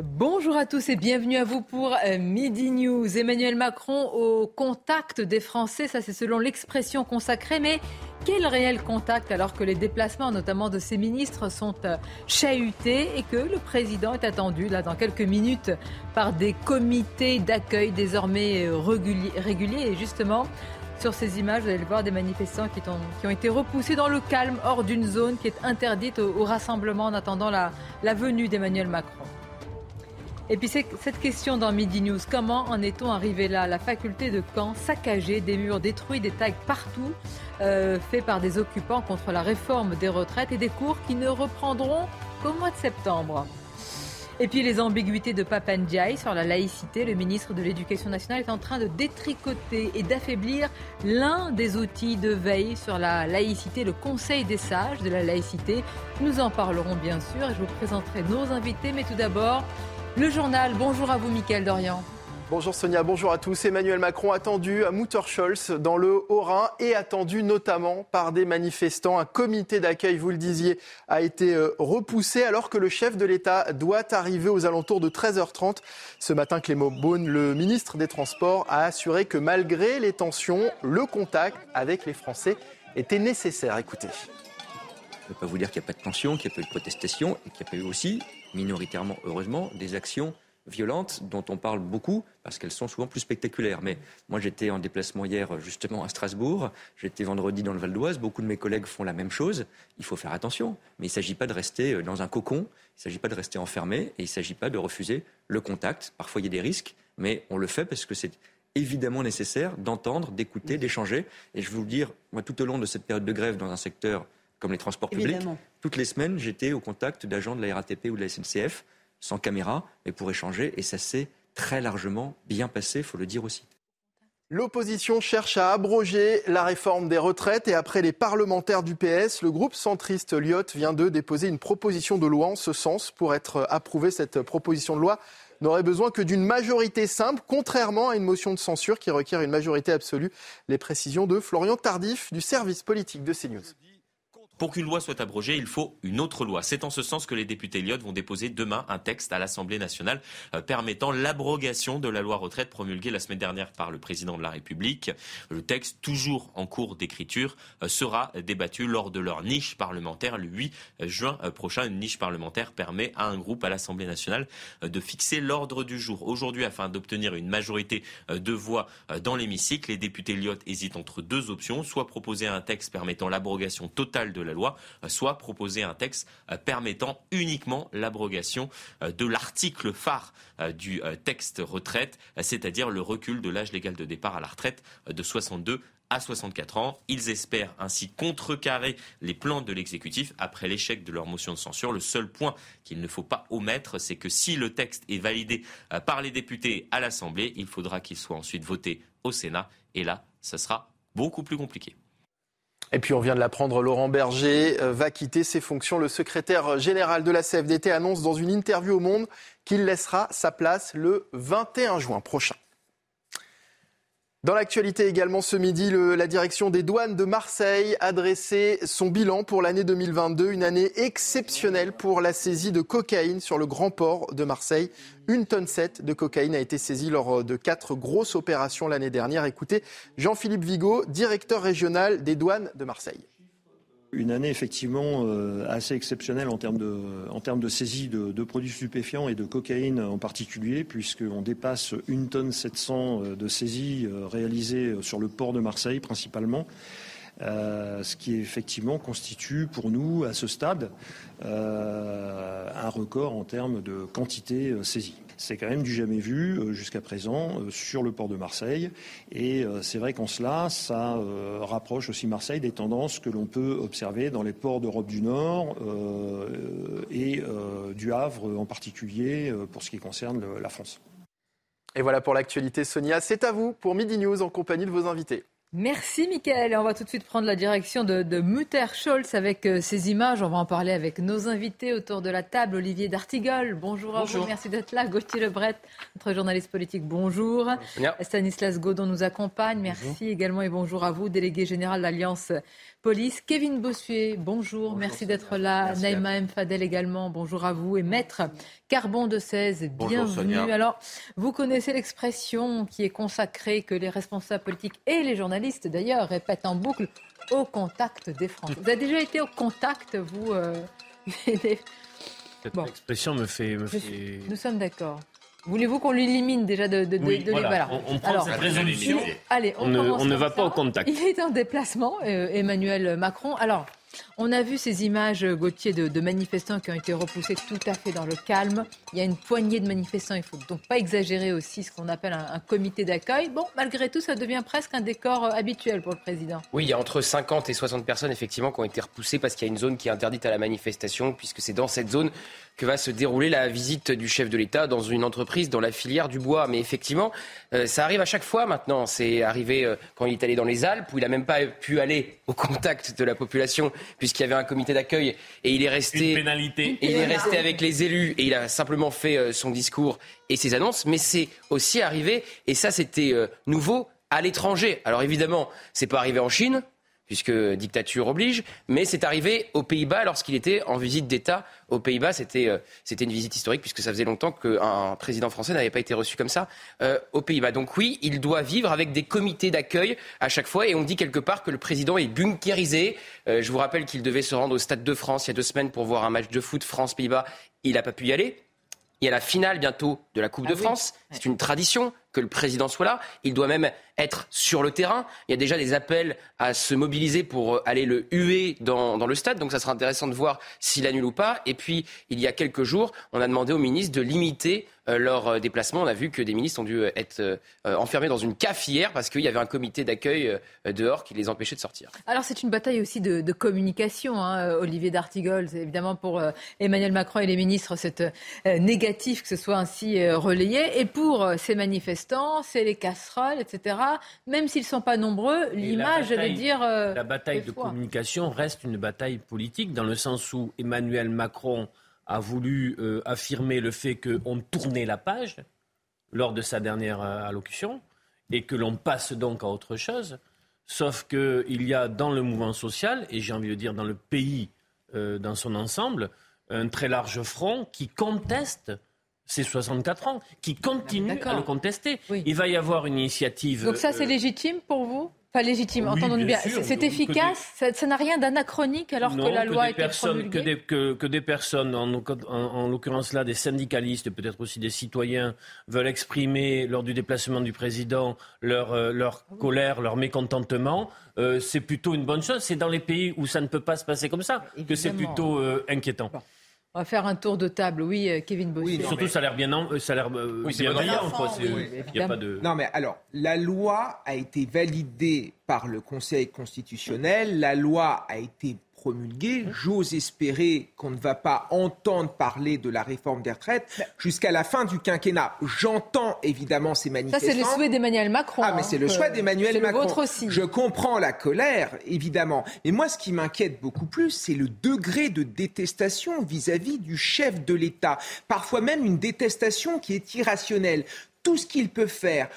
Bonjour à tous et bienvenue à vous pour euh, Midi News. Emmanuel Macron au contact des Français, ça c'est selon l'expression consacrée, mais quel réel contact alors que les déplacements notamment de ses ministres sont euh, chahutés et que le président est attendu là dans quelques minutes par des comités d'accueil désormais euh, réguliers, et justement sur ces images, vous allez le voir, des manifestants qui ont, qui ont été repoussés dans le calme, hors d'une zone qui est interdite au, au rassemblement en attendant la, la venue d'Emmanuel Macron. Et puis cette question dans Midi News, comment en est-on arrivé là? La faculté de Caen saccagée, des murs détruits, des tags partout, euh, faits par des occupants contre la réforme des retraites et des cours qui ne reprendront qu'au mois de septembre. Et puis les ambiguïtés de Papandiaï sur la laïcité, le ministre de l'Éducation nationale est en train de détricoter et d'affaiblir l'un des outils de veille sur la laïcité, le Conseil des sages de la laïcité. Nous en parlerons bien sûr et je vous présenterai nos invités, mais tout d'abord le journal. Bonjour à vous, Mickaël Dorian. Bonjour Sonia, bonjour à tous. Emmanuel Macron attendu à Mutterscholz dans le Haut-Rhin et attendu notamment par des manifestants. Un comité d'accueil, vous le disiez, a été euh, repoussé alors que le chef de l'État doit arriver aux alentours de 13h30. Ce matin, Clément Beaune, le ministre des Transports, a assuré que malgré les tensions, le contact avec les Français était nécessaire. Écoutez. Je ne peux pas vous dire qu'il n'y a pas de tension, qu'il n'y a pas eu de protestation et qu'il n'y a pas eu aussi, minoritairement heureusement, des actions violentes dont on parle beaucoup parce qu'elles sont souvent plus spectaculaires. Mais moi j'étais en déplacement hier justement à Strasbourg, j'étais vendredi dans le Val d'Oise, beaucoup de mes collègues font la même chose. Il faut faire attention, mais il ne s'agit pas de rester euh, dans un cocon, il ne s'agit pas de rester enfermé et il ne s'agit pas de refuser le contact. Parfois il y a des risques, mais on le fait parce que c'est évidemment nécessaire d'entendre, d'écouter, d'échanger. Et je vais vous le dire, moi tout au long de cette période de grève dans un secteur comme les transports publics, Évidemment. Toutes les semaines, j'étais au contact d'agents de la RATP ou de la SNCF, sans caméra, mais pour échanger, et ça s'est très largement bien passé, il faut le dire aussi. L'opposition cherche à abroger la réforme des retraites et après les parlementaires du PS, le groupe centriste Lyot vient de déposer une proposition de loi en ce sens. Pour être approuvée, cette proposition de loi n'aurait besoin que d'une majorité simple, contrairement à une motion de censure qui requiert une majorité absolue. Les précisions de Florian Tardif du service politique de CNews. Pour qu'une loi soit abrogée, il faut une autre loi. C'est en ce sens que les députés Lyot vont déposer demain un texte à l'Assemblée nationale euh, permettant l'abrogation de la loi retraite promulguée la semaine dernière par le président de la République. Le texte, toujours en cours d'écriture, euh, sera débattu lors de leur niche parlementaire le 8 juin euh, prochain. Une niche parlementaire permet à un groupe à l'Assemblée nationale de fixer l'ordre du jour. Aujourd'hui, afin d'obtenir une majorité de voix dans l'hémicycle, les députés Lyot hésitent entre deux options, soit proposer un texte permettant l'abrogation totale de la loi, euh, soit proposer un texte euh, permettant uniquement l'abrogation euh, de l'article phare du texte retraite, c'est-à-dire le recul de l'âge légal de départ à la retraite de 62 à 64 ans. Ils espèrent ainsi contrecarrer les plans de l'exécutif après l'échec de leur motion de censure. Le seul point qu'il ne faut pas omettre, c'est que si le texte est validé par les députés à l'Assemblée, il faudra qu'il soit ensuite voté au Sénat. Et là, ça sera beaucoup plus compliqué. Et puis on vient de l'apprendre, Laurent Berger euh, va quitter ses fonctions. Le secrétaire général de la CFDT annonce dans une interview au Monde qu'il laissera sa place le 21 juin prochain. Dans l'actualité également ce midi, la direction des douanes de Marseille a dressé son bilan pour l'année 2022, une année exceptionnelle pour la saisie de cocaïne sur le grand port de Marseille. Une tonne 7 de cocaïne a été saisie lors de quatre grosses opérations l'année dernière. Écoutez Jean-Philippe Vigo, directeur régional des douanes de Marseille. Une année effectivement euh, assez exceptionnelle en termes de, saisie de, produits stupéfiants et de cocaïne en particulier, puisqu'on dépasse une tonne 700 euh, de saisies euh, réalisées sur le port de Marseille principalement. Ce qui effectivement constitue pour nous à ce stade un record en termes de quantité saisie. C'est quand même du jamais vu euh, jusqu'à présent euh, sur le port de Marseille. Et euh, c'est vrai qu'en cela, ça rapproche aussi Marseille des tendances que l'on peut observer dans les ports d'Europe du Nord euh, du Havre en particulier pour ce qui concerne la France. Et voilà pour l'actualité, Sonia. C'est à vous pour Midi News en compagnie de vos invités. Merci Mickaël. On va tout de suite prendre la direction de, de Mutter Scholz avec euh, ces images. On va en parler avec nos invités autour de la table. Olivier D'Artigol, bonjour, à vous. Merci d'être là. Gauthier Lebret, notre journaliste politique, bonjour. Stanislas Godon nous accompagne. Merci également et bonjour à vous, délégué général de l'Alliance Police. Kevin Bossuet, bonjour, merci d'être là. Naïma M. Fadel également, bonjour à vous. Et Maître Carbon de 16, bienvenue. Alors, vous connaissez l'expression qui est consacrée que les responsables politiques et les journalistes d'ailleurs répètent en boucle au contact des Français. Vous avez déjà été au contact, vous euh, Cette expression me fait, me fait... Nous sommes d'accord. Voulez-vous qu'on l'élimine déjà de, de, oui, voilà. on, prend cette résolution. allez, on, ne, on ne va pas au contact. Il est en déplacement, euh, Emmanuel Macron. Alors, on a vu ces images, Gauthier, de, manifestants qui ont été repoussés tout à fait dans le calme. Il y a une poignée de manifestants. Il ne faut donc pas exagérer aussi ce qu'on appelle un, comité d'accueil. Bon, malgré tout, ça devient presque un décor euh, habituel pour le président. Oui, il y a entre 50 et 60 personnes, effectivement, qui ont été repoussées parce qu'il y a une zone qui est interdite à la manifestation, puisque c'est dans cette zone que va se dérouler la visite du chef de l'État dans une entreprise dans la filière du bois. Mais effectivement, euh, ça arrive à chaque fois maintenant. C'est arrivé euh, quand il est allé dans les Alpes, où il n'a même pas pu aller au contact de la population, puisqu'il y avait un comité d'accueil et il est resté. pénalité. Et il est resté avec les élus et il a simplement fait euh, son discours et ses annonces. Mais c'est aussi arrivé, et ça c'était nouveau, à l'étranger. Alors évidemment, c'est pas arrivé en Chine, puisque dictature oblige, mais c'est arrivé aux Pays-Bas lorsqu'il était en visite d'État aux Pays-Bas. C'était euh, c'était une visite historique puisque ça faisait longtemps qu'un président français n'avait pas été reçu comme ça euh, aux Pays-Bas. Donc oui, il doit vivre avec des comités d'accueil à chaque fois et on dit quelque part que le président est bunkérisé. Euh, je vous rappelle qu'il devait se rendre au Stade de France il y a deux semaines pour voir un match de foot France-Pays-Bas. Il n'a pas pu y aller. Il y a la finale bientôt de la Coupe ah de France. C'est une tradition que le président soit là. Il doit même être sur le terrain. Il y a déjà des appels à se mobiliser pour euh, aller le huer dans, le stade. Donc ça sera intéressant de voir s'il annule ou pas. Et puis, il y a quelques jours, on a demandé au ministre de limiter euh, leur euh, déplacement. On a vu que des ministres ont dû être enfermés dans une CAF hier parce qu'il y avait un comité d'accueil dehors qui les empêchait de sortir. Alors c'est une bataille aussi de, communication, hein, Olivier D'Artigol. Évidemment pour Emmanuel Macron et les ministres, c'est négatif que ce soit ainsi relayé. Et pour ces manifestants, c'est les casseroles, etc. Même s'ils ne sont pas nombreux, l'image, j'allais dire... la bataille de communication reste une bataille politique dans le sens où Emmanuel Macron a voulu euh, affirmer le fait qu'on tournait la page lors de sa dernière euh, allocution et que l'on passe donc à autre chose. Sauf qu'il y a dans le mouvement social, et j'ai envie de dire dans le pays euh, dans son ensemble, un très large front qui conteste ces 64 ans, qui continue à le contester. Il va y avoir une initiative. Donc ça, c'est légitime pour vous? Pas légitime, entendons bien. C'est efficace, ça n'a rien d'anachronique alors que la loi été promulguée que des, que, que des personnes, en, en, l'occurrence là des syndicalistes, peut-être aussi des citoyens, veulent exprimer lors du déplacement du président leur, euh, leur colère, leur mécontentement, euh, c'est plutôt une bonne chose. C'est dans les pays où ça ne peut pas se passer comme ça que c'est plutôt euh, inquiétant. On va faire un tour de table, oui, euh, Kevin Bossuet. Oui, surtout, ça a l'air bien, euh, ça a l'air euh, oui, bien brillant, quoi. Il a pas de. Non, mais alors, la loi a été validée par le Conseil constitutionnel. La loi a été promulguée. J'ose espérer qu'on ne va pas entendre parler de la réforme des retraites jusqu'à la fin du quinquennat. J'entends évidemment ces manifestants. Ça, c'est le souhait d'Emmanuel Macron. Ah, mais c'est le hein. choix d'Emmanuel Macron. Le vôtre aussi. Je comprends la colère, évidemment. Mais moi, ce qui m'inquiète beaucoup plus, c'est le degré de détestation vis-à-vis du chef de l'État. Parfois même une détestation qui est irrationnelle. Tout ce qu'il peut faire,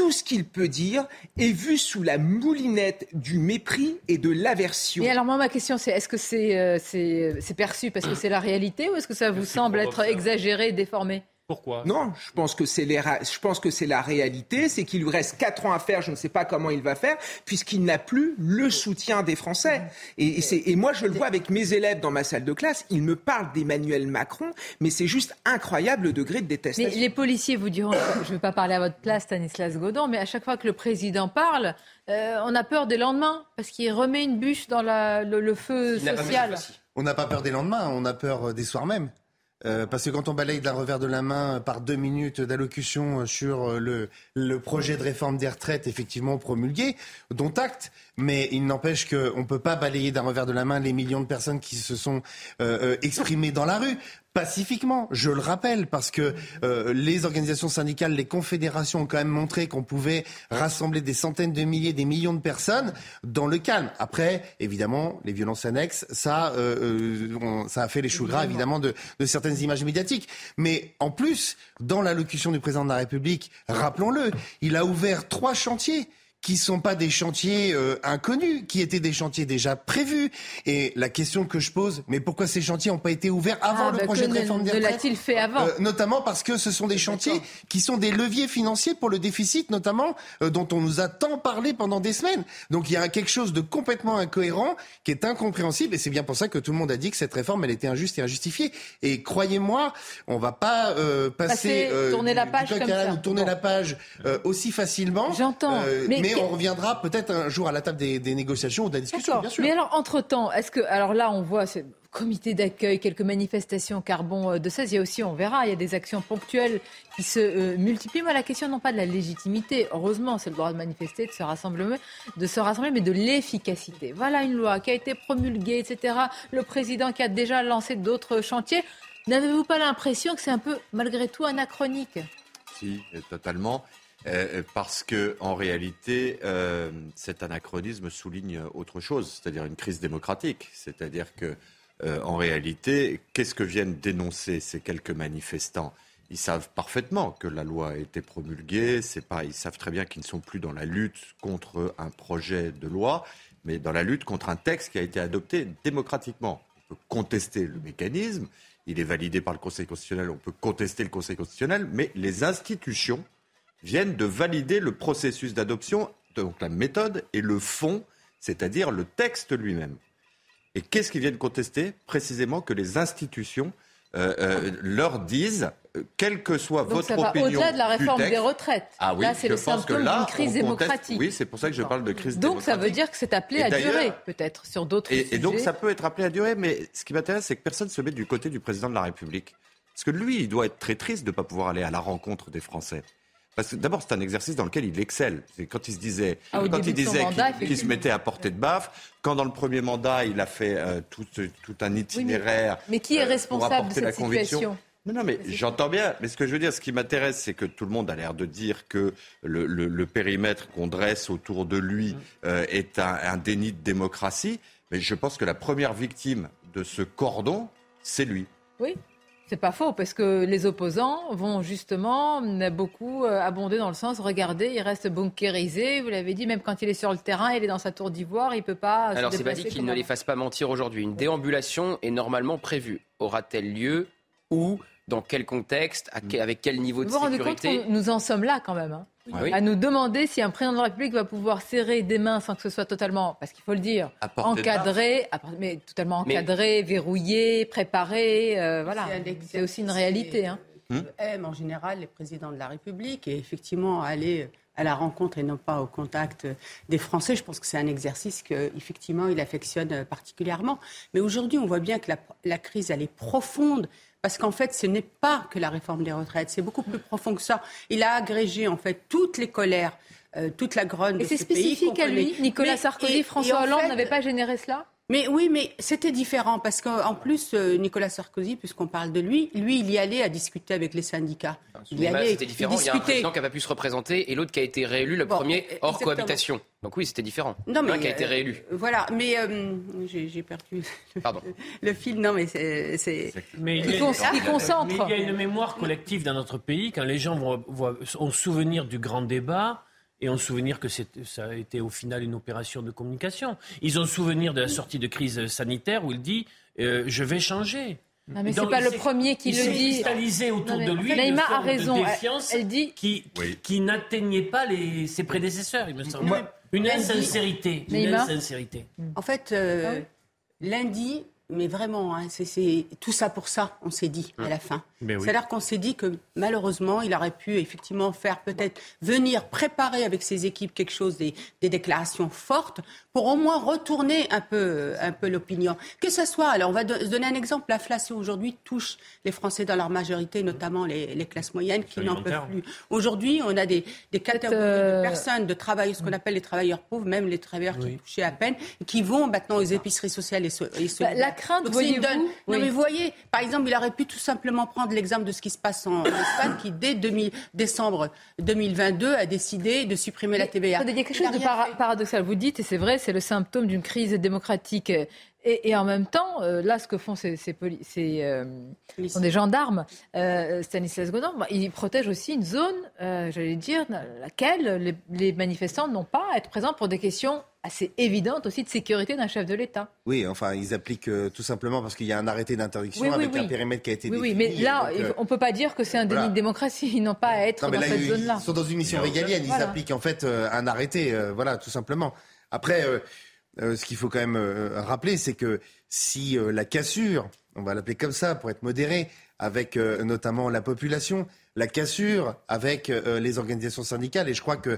tout ce qu'il peut dire est vu sous la moulinette du mépris et de l'aversion. Et alors moi, ma question, c'est est-ce que c'est euh, c'est perçu parce que c'est la réalité ou est-ce que ça vous semble être exagéré, déformé? Pourquoi? Non, je pense que c'est je pense que c'est la réalité, c'est qu'il lui reste quatre ans à faire. Je ne sais pas comment il va faire puisqu'il n'a plus le soutien des Français. Et, et, et, moi, je le vois avec mes élèves dans ma salle de classe. Ils me parlent d'Emmanuel Macron, mais c'est juste incroyable le degré de détestation. les policiers vous diront, je ne veux pas parler à votre place, Stanislas Godon, mais à chaque fois que le président parle, euh, on a peur des lendemains parce qu'il remet une bûche dans la, le, feu social. On n'a pas peur des lendemains, on a peur des soirs même. Euh, parce que quand on balaye d'un revers de la main par deux minutes d'allocution sur le, projet de réforme des retraites effectivement promulgué, dont acte, mais il n'empêche qu'on ne peut pas balayer d'un revers de la main les millions de personnes qui se sont euh, euh, exprimées dans la rue. Pacifiquement, je le rappelle, parce que euh, les organisations syndicales, les confédérations ont quand même montré qu'on pouvait rassembler des centaines de milliers, des millions de personnes dans le calme. Après, évidemment, les violences annexes, ça, euh, euh, ça a fait les choux gras, évidemment, de, de certaines images médiatiques. Mais en plus, dans l'allocution du président de la République, rappelons-le, il a ouvert trois chantiers qui sont pas des chantiers euh, inconnus, qui étaient des chantiers déjà prévus. Et la question que je pose, mais pourquoi ces chantiers n'ont pas été ouverts avant Ah, le bah, projet de réforme des retraites l'a-t-il fait avant Euh, Notamment parce que ce sont des chantiers qui sont des leviers financiers pour le déficit, notamment euh, dont on nous a tant parlé pendant des semaines. Donc il y a quelque chose de complètement incohérent, qui est incompréhensible, et c'est bien pour ça que tout le monde a dit que cette réforme, elle était injuste et injustifiée. Et croyez-moi, on va pas euh, passer, Passer, tourner la page comme ça. ou tourner Bon. la page euh, aussi facilement. J'entends. Euh, Mais mais on reviendra peut-être un jour à la table des, des négociations ou de la discussion, D'accord. bien sûr. Mais alors, entre-temps, est-ce que. Alors là, on voit ce comité d'accueil, quelques manifestations carbone euh, de 16. Il y a aussi, on verra, il y a des actions ponctuelles qui se euh, multiplient. Moi, la question, non pas de la légitimité. Heureusement, c'est le droit de manifester, de se rassembler, de se rassembler mais de l'efficacité. Voilà une loi qui a été promulguée, etc. Le président qui a déjà lancé d'autres chantiers. N'avez-vous pas l'impression que c'est un peu, malgré tout, anachronique? Si, totalement. Euh, euh, parce que en réalité, euh, cet anachronisme souligne autre chose, c'est-à-dire une crise démocratique. C'est-à-dire que, en réalité, qu'est-ce que viennent dénoncer ces quelques manifestants? Ils savent parfaitement que la loi a été promulguée. Ils savent très bien qu'ils ne sont plus dans la lutte contre un projet de loi, mais dans la lutte contre un texte qui a été adopté démocratiquement. On peut contester le mécanisme. Il est validé par le Conseil constitutionnel. On peut contester le Conseil constitutionnel, mais les institutions viennent de valider le processus d'adoption, donc la méthode et le fond, c'est-à-dire le texte lui-même. Et qu'est-ce qu'ils viennent contester Précisément que les institutions euh, euh, leur disent, euh, quelle que soit Donc votre ça va opinion au-delà de la réforme texte- des retraites. Ah oui, là, c'est le symptôme d'une crise démocratique. Oui, c'est pour ça que je parle de crise Donc ça veut démocratique. dire que c'est appelé Et à durer, peut-être, sur d'autres Et, sujets. et donc ça peut être appelé à durer, mais ce qui m'intéresse, c'est que personne ne se met du côté du président de la République. Parce que lui, il doit être très triste de ne pas pouvoir aller à la rencontre des Français. Parce que d'abord, c'est un exercice dans lequel il excelle. C'est quand il se disait, Ah, quand il disait qu'il- se mettait à portée de baffe, quand dans le premier mandat, il a fait euh, tout, tout un itinéraire. Mais qui est euh, responsable de la cette conviction. situation Non, non, mais j'entends bien. Mais ce que je veux dire, ce qui m'intéresse, c'est que tout le monde a l'air de dire que le, le- le périmètre qu'on dresse autour de lui euh, est un, un déni de démocratie. Mais je pense que la première victime de ce cordon, c'est lui. Oui, c'est pas faux, parce que les opposants vont justement beaucoup euh, abonder dans le sens, regardez, il reste bunkérisé, vous l'avez dit, même quand il est sur le terrain, il est dans sa tour d'ivoire, il peut pas. se Alors, c'est pas dit qu'il ne les fasse pas mentir aujourd'hui. Une déambulation est normalement prévue. Aura-t-elle lieu Où Dans quel contexte quel- Avec quel niveau de Vous vous rendez compte sécurité que nous en sommes là quand même, hein, Oui. à nous demander si un président de la République va pouvoir serrer des mains sans que ce soit totalement, parce qu'il faut le dire, encadré, mais totalement Mais- encadré, verrouillé, préparé, euh, voilà. C'est aussi une réalité. Hein. Que aiment en général les présidents de la République et effectivement aller à la rencontre et non pas au contact des Français. Je pense que c'est un exercice qu'effectivement il affectionne particulièrement. Mais aujourd'hui, on voit bien que la, la crise, elle est profonde. Parce qu'en fait, ce n'est pas que la réforme des retraites, c'est beaucoup plus profond que ça. Il a agrégé en fait toutes les colères, euh, toute la grogne Et c'est ce spécifique à lui. Nicolas Sarkozy, et François Hollande n'avaient pas généré cela? Mais oui, mais c'était différent parce qu'en plus, euh, Nicolas Sarkozy, puisqu'on parle de lui, lui, il y allait à discuter avec les syndicats. Il y allait, C'était il différent. Il y a un président qui n'a pas pu se représenter et l'autre qui a été réélu, le Bon, premier hors exactement. cohabitation. Donc oui, c'était différent. Non, mais L'un qui a été euh, réélu. Voilà, mais euh, j'ai j'ai perdu le, Pardon. le fil. Non, mais c'est. c'est- Mais Il concentre. il y a une mémoire collective dans notre pays quand les gens vont, voient- ont souvenir du grand débat et ont souvenir que ça a été au final une opération de communication. Ils ont souvenir de la sortie de crise sanitaire où il dit euh, je vais changer. Non, mais c'est pas le premier qui il le s'est dit. cristallisé autour Non, mais de lui Naïma a de raison. Elle- défiance elle dit- qui, Oui. qui n'atteignait pas les, ses prédécesseurs, il me semble. Moi- une insincérité. Une insincérité. En fait, euh, oui lundi, mais vraiment, hein, c'est- c'est tout ça pour ça, on s'est dit à la fin. Mais oui. C'est-à-dire qu'on s'est dit que malheureusement, il aurait pu effectivement faire peut-être venir préparer avec ses équipes quelque chose, des, des déclarations fortes, pour au moins retourner un peu, un peu l'opinion. Que ce soit, alors on va do- se donner un exemple, l'inflation aujourd'hui touche les Français dans leur majorité, notamment les, les classes moyennes qui n'en peuvent plus. Aujourd'hui, on a des, des catégories euh, de personnes, de travailleurs, ce qu'on appelle les travailleurs pauvres, même les travailleurs qui touchaient à peine, qui vont maintenant aux épiceries sociales et, so- et Bah, solidaires crainte, Donc, voyez-vous Non, Oui. mais vous voyez, par exemple, il aurait pu tout simplement prendre l'exemple de ce qui se passe en Espagne, qui dès 2000 décembre 2022 a décidé de supprimer la TVA. Il y a quelque chose de rien para- fait. paradoxal. Vous dites, et c'est vrai, c'est le symptôme d'une crise démocratique. Et, et en même temps, euh, là, ce que font ces, ces, ces, euh, sont des gendarmes, euh, Stanislas Godin, bah, ils protègent aussi une zone, euh, j'allais dire, dans laquelle les, les manifestants n'ont pas à être présents pour des questions assez évidentes aussi de sécurité d'un chef de l'État. Oui, enfin, ils appliquent euh, tout simplement parce qu'il y a un arrêté d'interdiction Oui, oui, avec oui. un périmètre qui a été Oui, oui, défini. mais là, donc, euh, on ne peut pas dire que c'est un déni voilà. de démocratie. Ils n'ont pas à être Non, mais dans là, cette zone-là. ils sont dans une mission régalienne. Ils Voilà. appliquent en fait euh, un arrêté, euh, voilà, tout simplement. Après, euh, euh, ce qu'il faut quand même euh, rappeler, c'est que si euh, la cassure, on va l'appeler comme ça pour être modéré, avec euh, notamment la population, la cassure avec euh, les organisations syndicales, et je crois que euh,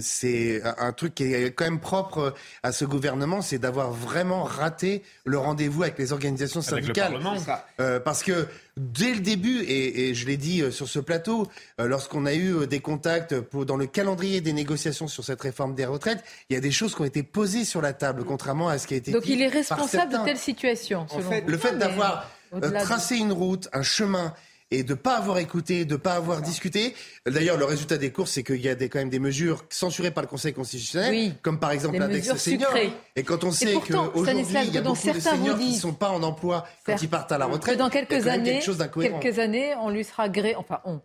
c'est un- truc qui est quand même propre euh, à ce gouvernement, c'est d'avoir vraiment raté le rendez-vous avec les organisations Avec le syndicales. Euh, parce que dès le début, et, et je l'ai dit euh, sur ce plateau, euh, lorsqu'on a eu euh, des contacts pour, dans le calendrier des négociations sur cette réforme des retraites, il y a des choses qui ont été posées sur la table, contrairement à ce qui a été Donc dit il est par responsable de telle situation, selon fait, vous. Le fait d'avoir euh, tracé une route, un chemin, et de pas avoir écouté, de pas avoir discuté. D'ailleurs, le résultat des courses, c'est qu'il y a des, quand même des mesures censurées par le Conseil constitutionnel, Oui. comme par exemple l'index senior. sucrées. Et quand on sait qu'aujourd'hui, il y a beaucoup de seniors qui ne sont pas en emploi quand ils partent à la que retraite, dans il y a quelques années, quelque chose d'incohérent. quelques années, on lui sera gré, enfin on,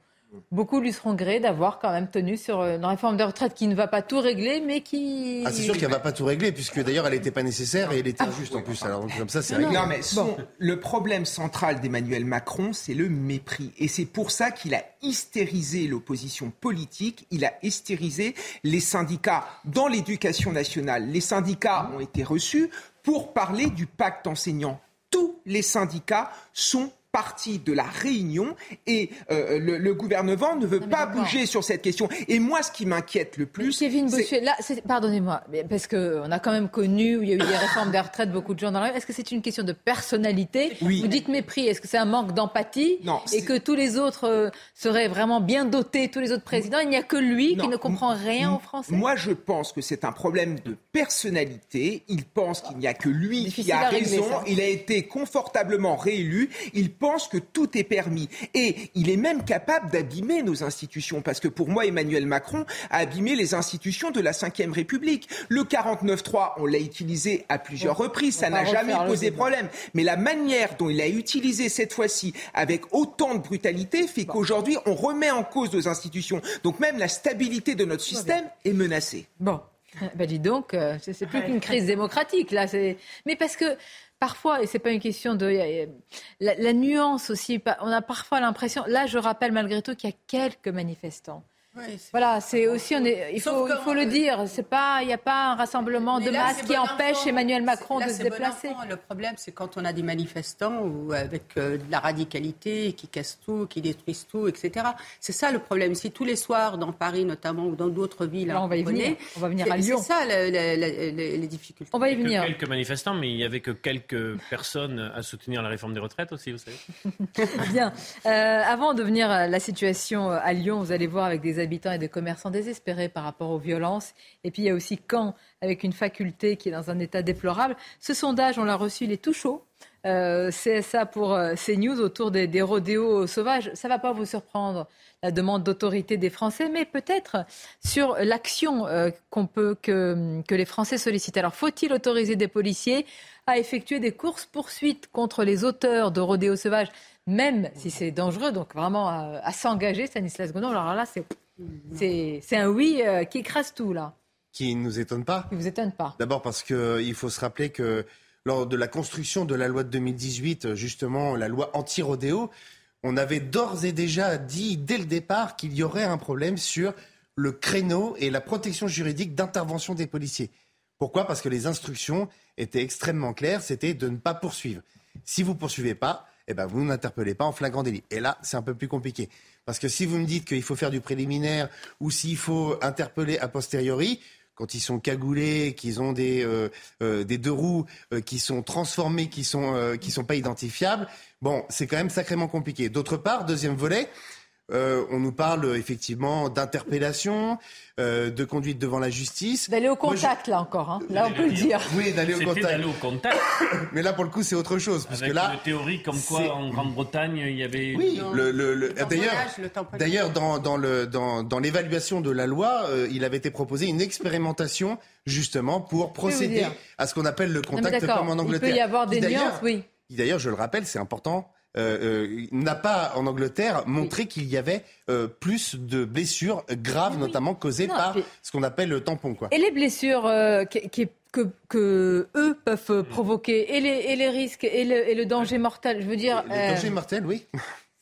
beaucoup lui seront gré d'avoir quand même tenu sur euh, une réforme de retraite qui ne va pas tout régler, mais qui. Ah, c'est sûr qu'elle va pas tout régler, puisque d'ailleurs elle n'était pas nécessaire et elle était injuste en plus. Alors comme ça, c'est réglé. Non, mais son- le problème central d'Emmanuel Macron, c'est le mépris. Et c'est pour ça qu'il a hystérisé l'opposition politique, il a hystérisé les syndicats dans l'éducation nationale. Les syndicats ont été reçus pour parler du pacte enseignant. Tous les syndicats sont partie de la réunion et euh, le, le gouvernement ne veut mais pas bouger sur cette question. Et moi, ce qui m'inquiète le plus, Kevin c'est- Bossuet, là, pardonnez-moi, mais parce qu'on a quand même connu, où il y a eu des réformes des retraites, beaucoup de gens dans la rue. Est-ce que c'est une question de personnalité? Oui. Vous dites mépris, est-ce que c'est un manque d'empathie? Non, Et que tous les autres euh, seraient vraiment bien dotés, tous les autres présidents? Il n'y a que lui Non, qui ne comprend rien aux Français? Moi, je pense que c'est un problème de personnalité. Il pense qu'il n'y a que lui Difficile qui a régler, raison. Il a été confortablement réélu. Il pense que tout est permis. Et il est même capable d'abîmer nos institutions. Parce que pour moi, Emmanuel Macron a abîmé les institutions de la Ve République. Le 49.3, on l'a utilisé à plusieurs Bon, reprises. Ça n'a jamais posé problème. Mais la manière dont il a utilisé cette fois-ci avec autant de brutalité fait qu'aujourd'hui, on remet en cause nos institutions. Donc même la stabilité de notre système est menacée. Bon, ben dis donc, euh, c'est plus qu'une crise démocratique là. Mais parce que parfois, et c'est pas une question de euh, la, la nuance aussi. On a parfois l'impression. Là, je rappelle malgré tout qu'il y a quelques manifestants. Oui, Voilà, c'est aussi on est, il faut, que- il faut le dire. C'est pas, il n'y a pas un rassemblement de là, masse qui bon empêche enfant. Emmanuel Macron Là, de se bon déplacer. Le problème, c'est quand on a des manifestants ou avec euh, de la radicalité qui cassent tout, qui détruisent tout, etc. C'est ça le problème. Si tous les soirs, dans Paris notamment ou dans d'autres villes, on va y connaît, venir. On va venir à Lyon. C'est ça le- le- le- le- les difficultés. On va y Il y a que venir. quelques manifestants, mais il n'y avait que quelques personnes à soutenir la réforme des retraites aussi, vous savez. Bien. Euh, avant de venir à la situation à Lyon, vous allez voir avec des habitants et des commerçants désespérés par rapport aux violences. Et puis il y a aussi Caen avec une faculté qui est dans un état déplorable. Ce sondage, on l'a reçu, il est tout chaud. Euh, CSA pour euh, CNews autour des, rodéos sauvages. Ça va pas vous surprendre la demande d'autorité des Français, mais peut-être sur l'action euh, qu'on peut que, les Français sollicitent. Alors faut-il autoriser des policiers à effectuer des courses poursuites contre les auteurs de rodéos sauvages, même si c'est dangereux, donc vraiment à, s'engager, Stanislas Godon. Alors là, c'est c'est c'est un oui euh, qui écrase tout là, Qui ne nous étonne pas. qui vous étonne pas. D'abord parce qu'il faut se rappeler que lors de la construction de la loi de 2018, justement, la loi anti-rodéo, on avait d'ores et déjà dit dès le départ qu'il y aurait un problème sur le créneau et la protection juridique d'intervention des policiers. Pourquoi? Parce que les instructions étaient extrêmement claires, c'était de ne pas poursuivre. Si vous poursuivez pas, eh ben vous n'interpellez pas en flagrant délit. Et là, c'est un peu plus compliqué. Parce que si vous me dites qu'il faut faire du préliminaire ou s'il faut interpeller a posteriori, quand ils sont cagoulés, qu'ils ont des, euh, euh, des deux roues euh, qui sont transformés, qui sont, sont pas identifiables, bon, c'est quand même sacrément compliqué. D'autre part, deuxième volet, euh, on nous parle effectivement d'interpellation, euh, de conduite devant la justice. D'aller au contact, là encore. Hein. Là, on peut le dire. Oui, d'aller au contact. d'aller au contact. Mais là, pour le coup, c'est autre chose. Parce Avec que là, une théorie comme quoi en Grande-Bretagne, il y avait. Oui, le, le- le- Le d'ailleurs, dans, dans le dans, dans l'évaluation de la loi, euh, il avait été proposé une expérimentation justement pour procéder à ce qu'on appelle le contact d'accord, comme en il Angleterre. peut y avoir des nuances, oui. d'ailleurs, je le rappelle, c'est important. Euh, euh, n'a pas en Angleterre montré qu'il y avait euh, plus de blessures graves, notamment causées Non, par puis- ce qu'on appelle le tampon. Quoi. Et les blessures euh, qui- qui- que, que eux peuvent euh, provoquer, et les, et les risques, et le, et le danger mortel. Je veux dire, Le euh, danger mortel, oui.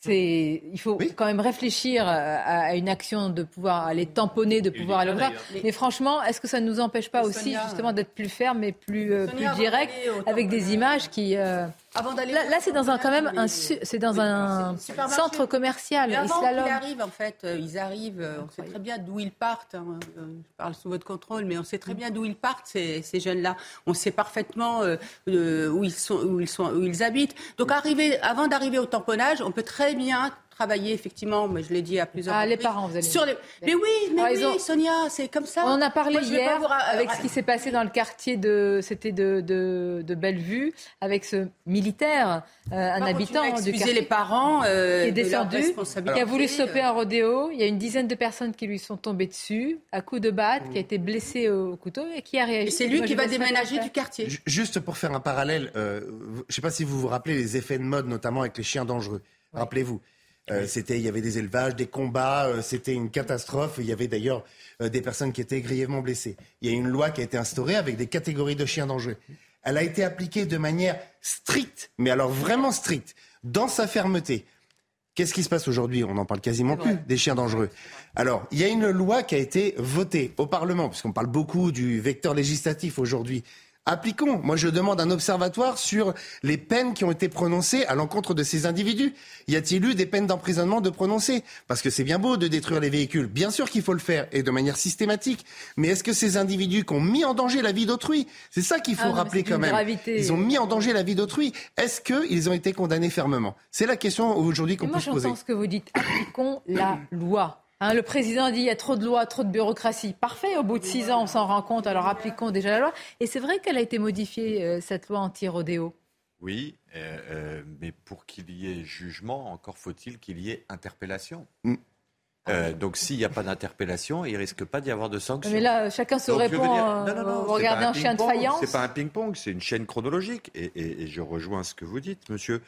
c'est, il faut Oui. quand même réfléchir à, à une action de pouvoir aller tamponner, de pouvoir aller au cas, voir. Mais franchement, est-ce que ça ne nous empêche pas Mais aussi Sonia, justement d'être plus ferme et plus, Sonia, plus avant direct avec des images qui... euh, Avant Là, là, c'est dans un quand même un, c'est dans Oui, un centre commercial. Mais avant qu'ils arrivent, en fait, euh, ils arrivent, euh, on sait très bien d'où ils partent. hein, euh, je parle sous votre contrôle, mais on sait très bien d'où ils partent, ces, ces jeunes-là. On sait parfaitement euh, où, ils sont, où, ils sont, où ils habitent. Donc, arriver, avant d'arriver au tamponnage, on peut très bien travailler, effectivement, mais je l'ai dit à plusieurs Ah, les reprises, parents, vous allez sur les... dire. Mais oui, mais Ah, oui, ont- Sonia, c'est comme ça. On en a parlé Moi, hier vous avec ce qui s'est passé dans le quartier de, c'était de, de, de Bellevue, avec ce militaire, euh, un habitant du quartier les parents euh, qui est de descendu, responsabilité. qui a voulu stopper un rodéo. Il y a une dizaine de personnes qui lui sont tombées dessus à coups de batte, qui a été blessé au couteau et qui a réagi. Et c'est lui Moi, qui va déménager du quartier. Ju- Juste pour faire un parallèle, euh, je ne sais pas si vous vous rappelez les effets de mode, notamment avec les chiens dangereux. Rappelez-vous. Euh, c'était, il y avait des élevages, des combats, euh, c'était une catastrophe. Il y avait d'ailleurs euh, des personnes qui étaient grièvement blessées. Il y a une loi qui a été instaurée avec des catégories de chiens dangereux. Elle a été appliquée de manière stricte, mais alors vraiment stricte, dans sa fermeté. Qu'est-ce qui se passe aujourd'hui? On n'en parle quasiment plus des chiens dangereux. Alors, il y a une loi qui a été votée au Parlement, puisqu'on parle beaucoup du vecteur législatif aujourd'hui. Appliquons. Moi, je demande un observatoire sur les peines qui ont été prononcées à l'encontre de ces individus. Y a-t-il eu des peines d'emprisonnement de prononcer Parce que c'est bien beau de détruire les véhicules. Bien sûr qu'il faut le faire, et de manière systématique. Mais est-ce que ces individus qui ont mis en danger la vie d'autrui, c'est ça qu'il faut Ah rappeler quand même. gravité. Ils ont mis en danger la vie d'autrui. Est-ce qu'ils ont été condamnés fermement? C'est la question aujourd'hui qu'on moi, peut se poser. j'entends ce que vous dites. Appliquons la loi. Hein, le président dit il y a trop de lois, trop de bureaucratie. Parfait, au bout de six ans, on s'en rend compte, alors appliquons déjà la loi. Et c'est vrai qu'elle a été modifiée, euh, cette loi anti-rodéo. Oui, euh, euh, mais pour qu'il y ait jugement, encore faut-il qu'il y ait interpellation. Mm. Euh, donc s'il n'y a pas d'interpellation, il risque pas d'y avoir de sanctions. Mais là, chacun se Donc, répond. dire- non, non, non, vous regardez pas un chien de ping-pong, faïence. C'est pas un ping-pong, c'est une chaîne chronologique. Et, et- et je rejoins ce que vous dites, monsieur.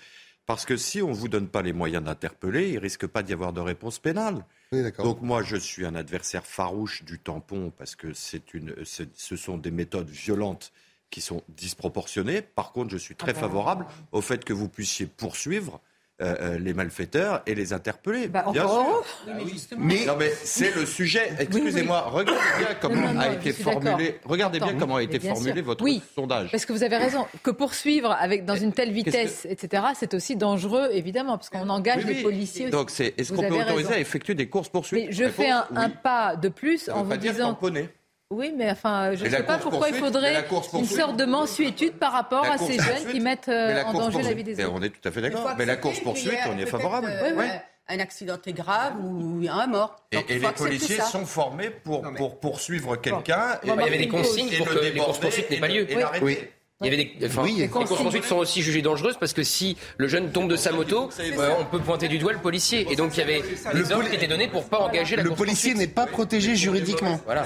Parce que si on ne vous donne pas les moyens d'interpeller, il risque pas d'y avoir de réponse pénale. Oui. Donc moi, je suis un adversaire farouche du tampon parce que c'est une, ce sont des méthodes violentes qui sont disproportionnées. Par contre, je suis Ah très bah. favorable au fait que vous puissiez poursuivre euh, euh, les malfaiteurs et les interpeller. Bah, Bien sûr. Oui, mais justement. Mais Non mais c'est le sujet. Excusez-moi, regardez bien comment Non, non, non, a été formulé. Regardez bien comment a été formulé sûr. votre Oui. sondage. Parce que vous avez raison, que poursuivre avec, dans une telle que- vitesse, etc., c'est aussi dangereux, évidemment, parce qu'on engage Oui, les policiers aussi. Donc c'est est-ce qu'on peut autoriser raison. à effectuer des courses poursuites Mais je fais un, un pas de plus Ça en vous pas dire disant. tamponner. Oui, mais enfin, je ne sais pas pourquoi il faudrait une sorte de mensuétude par rapport à ces jeunes qui mettent euh, en course danger la vie des autres. On est tout à fait d'accord. Mais la accepter course poursuite, qu'il y a on y est favorable. euh, Oui. Un accidenté grave ou il y a un mort. Et, Donc, et les policiers sont formés pour, Non, mais- pour poursuivre quelqu'un. Bon, et- Il y avait des Et consignes et pour le que les déborder courses-poursuites n'aient pas lieu. et. Oui. Il y avait des, enfin, Oui. les courses-poursuites sont aussi jugées dangereuses parce que si le jeune tombe de sa moto, euh, on peut pointer du doigt le policier. Et donc il y avait des ordres qui étaient donnés pour pas engager la Le policier n'est pas protégé juridiquement. Voilà.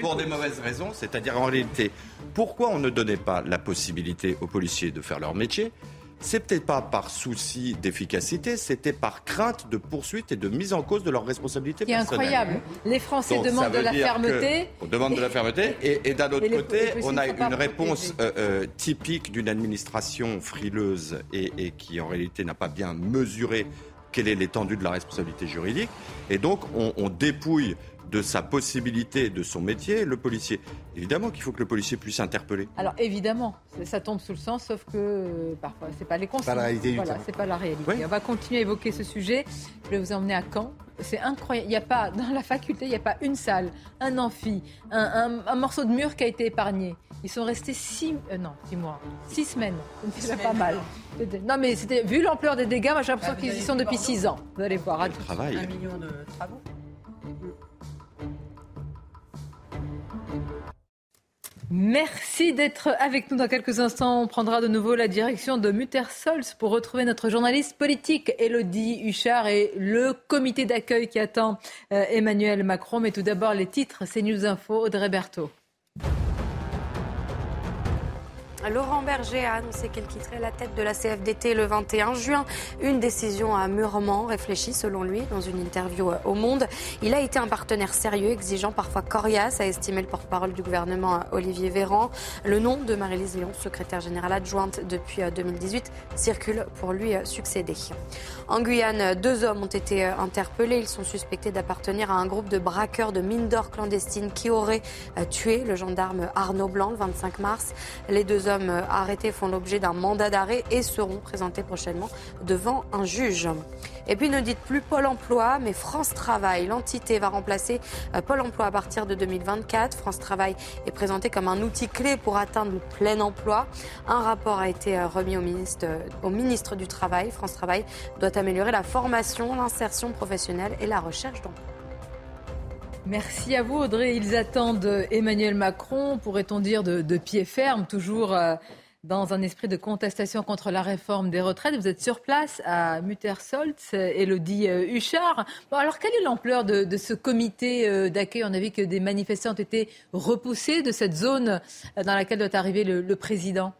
Pour des mauvaises raisons, c'est-à-dire en réalité, pourquoi on ne donnait pas la possibilité aux policiers de faire leur métier c'est peut-être pas par souci d'efficacité, c'était par crainte de poursuite et de mise en cause de leurs responsabilités personnelles. incroyable. Les Français Donc, demandent de la fermeté. On demande de la fermeté. Et, et d'un autre Et côté, les on a une réponse euh, euh, typique d'une administration frileuse et, et qui en réalité n'a pas bien mesuré quelle est l'étendue de la responsabilité juridique. Et donc, on, on dépouille de sa possibilité, de son métier, le policier. Évidemment qu'il faut que le policier puisse interpeller. Alors évidemment, ça tombe sous le sens, sauf que euh, parfois c'est pas les consignes. Pas la réalité voilà, c'est pas la réalité. On va continuer à évoquer ce sujet. Je vais vous emmener à Caen. C'est incroyable. Il n'y a pas dans la faculté, il n'y a pas une salle, un amphi, un, morceau de mur qui a été épargné. Ils sont restés six, euh, non, six mois, six semaines. C'est pas mal. Non, mais c'était vu l'ampleur des dégâts, j'ai l'impression bah, qu'ils y sont depuis six ans. Vous allez voir. Un million de travaux. Merci d'être avec nous. Dans quelques instants, on prendra de nouveau la direction de Muttersols pour retrouver notre journaliste politique, Elodie Huchard, et le comité d'accueil qui attend euh, Emmanuel Macron. Mais tout d'abord, les titres, c'est News Info, Audrey Berthaud. Laurent Berger a annoncé qu'elle quitterait la tête de la CFDT le 21 juin. Une décision à mûrement réfléchie, selon lui, dans une interview au Monde. Il a été un partenaire sérieux, exigeant, parfois coriace, a estimé le porte-parole du gouvernement Olivier Véran. Le nom de Marie-Lise Léon, secrétaire générale adjointe depuis 2018, circule pour lui succéder. En Guyane, deux hommes ont été interpellés. Ils sont suspectés d'appartenir à un groupe de braqueurs de mines d'or clandestines qui auraient tué le gendarme Arnaud Blanc le 25 mars. Arrêtés font l'objet d'un mandat d'arrêt et seront présentés prochainement devant un juge. Et puis ne dites plus Pôle emploi, mais France Travail. L'entité va remplacer euh, Pôle emploi à partir de 2024. France Travail est présenté comme un outil clé pour atteindre le plein emploi. Un rapport a été euh, remis euh, au ministre du Travail. France Travail doit améliorer la formation, l'insertion professionnelle et la recherche d'emploi. Merci à vous Audrey. Ils attendent Emmanuel Macron, pourrait-on dire, de, pied ferme, toujours euh, dans un esprit de contestation contre la réforme des retraites. Vous êtes sur place à Muttersolz, Elodie euh, Huchard. Bon, alors quelle est l'ampleur de, ce comité euh, d'accueil? On a vu que des manifestants ont été repoussés de cette zone dans laquelle doit arriver le président.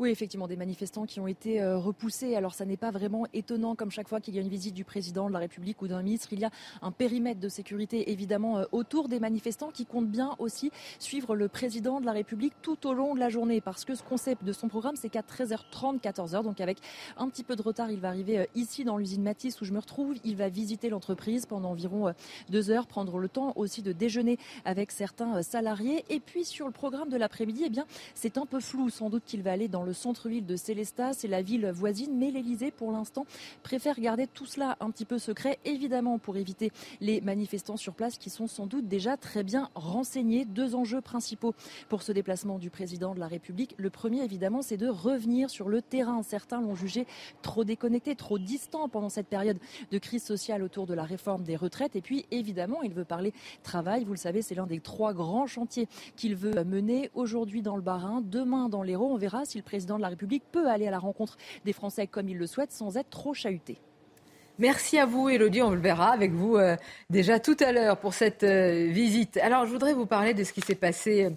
Oui, effectivement, des manifestants qui ont été euh, repoussés. Alors, ça n'est pas vraiment étonnant, comme chaque fois qu'il y a une visite du président de la République ou d'un ministre, il y a un périmètre de sécurité, évidemment, euh, autour des manifestants qui comptent bien aussi suivre le président de la République tout au long de la journée. Parce que ce concept de son programme, c'est qu'à 13h30, 14h, donc avec un petit peu de retard, il va arriver euh, ici dans l'usine Matisse où je me retrouve. Il va visiter l'entreprise pendant environ deux heures, prendre le temps aussi de déjeuner avec certains salariés. Et puis, sur le programme de l'après-midi, eh bien, c'est un peu flou. Sans doute qu'il va aller dans le centre-ville de Célestat, c'est la ville voisine, mais l'Elysée, pour l'instant, préfère garder tout cela un petit peu secret, évidemment pour éviter les manifestants sur place qui sont sans doute déjà très bien renseignés. Deux enjeux principaux pour ce déplacement du président de la République. Le premier, évidemment, c'est de revenir sur le terrain. Certains l'ont jugé trop déconnecté, trop distant pendant cette période de crise sociale autour de la réforme des retraites. Et puis, évidemment, il veut parler travail. Vous le savez, c'est l'un des trois grands chantiers qu'il veut mener aujourd'hui dans le Bas-Rhin, demain dans l'Hérault. On verra si le président de la République peut aller à la rencontre des Français comme il le souhaite sans être trop chahuté. Merci à vous, Elodie. On le verra avec vous euh, déjà tout à l'heure pour cette euh, visite. Alors, je voudrais vous parler de ce qui s'est passé euh,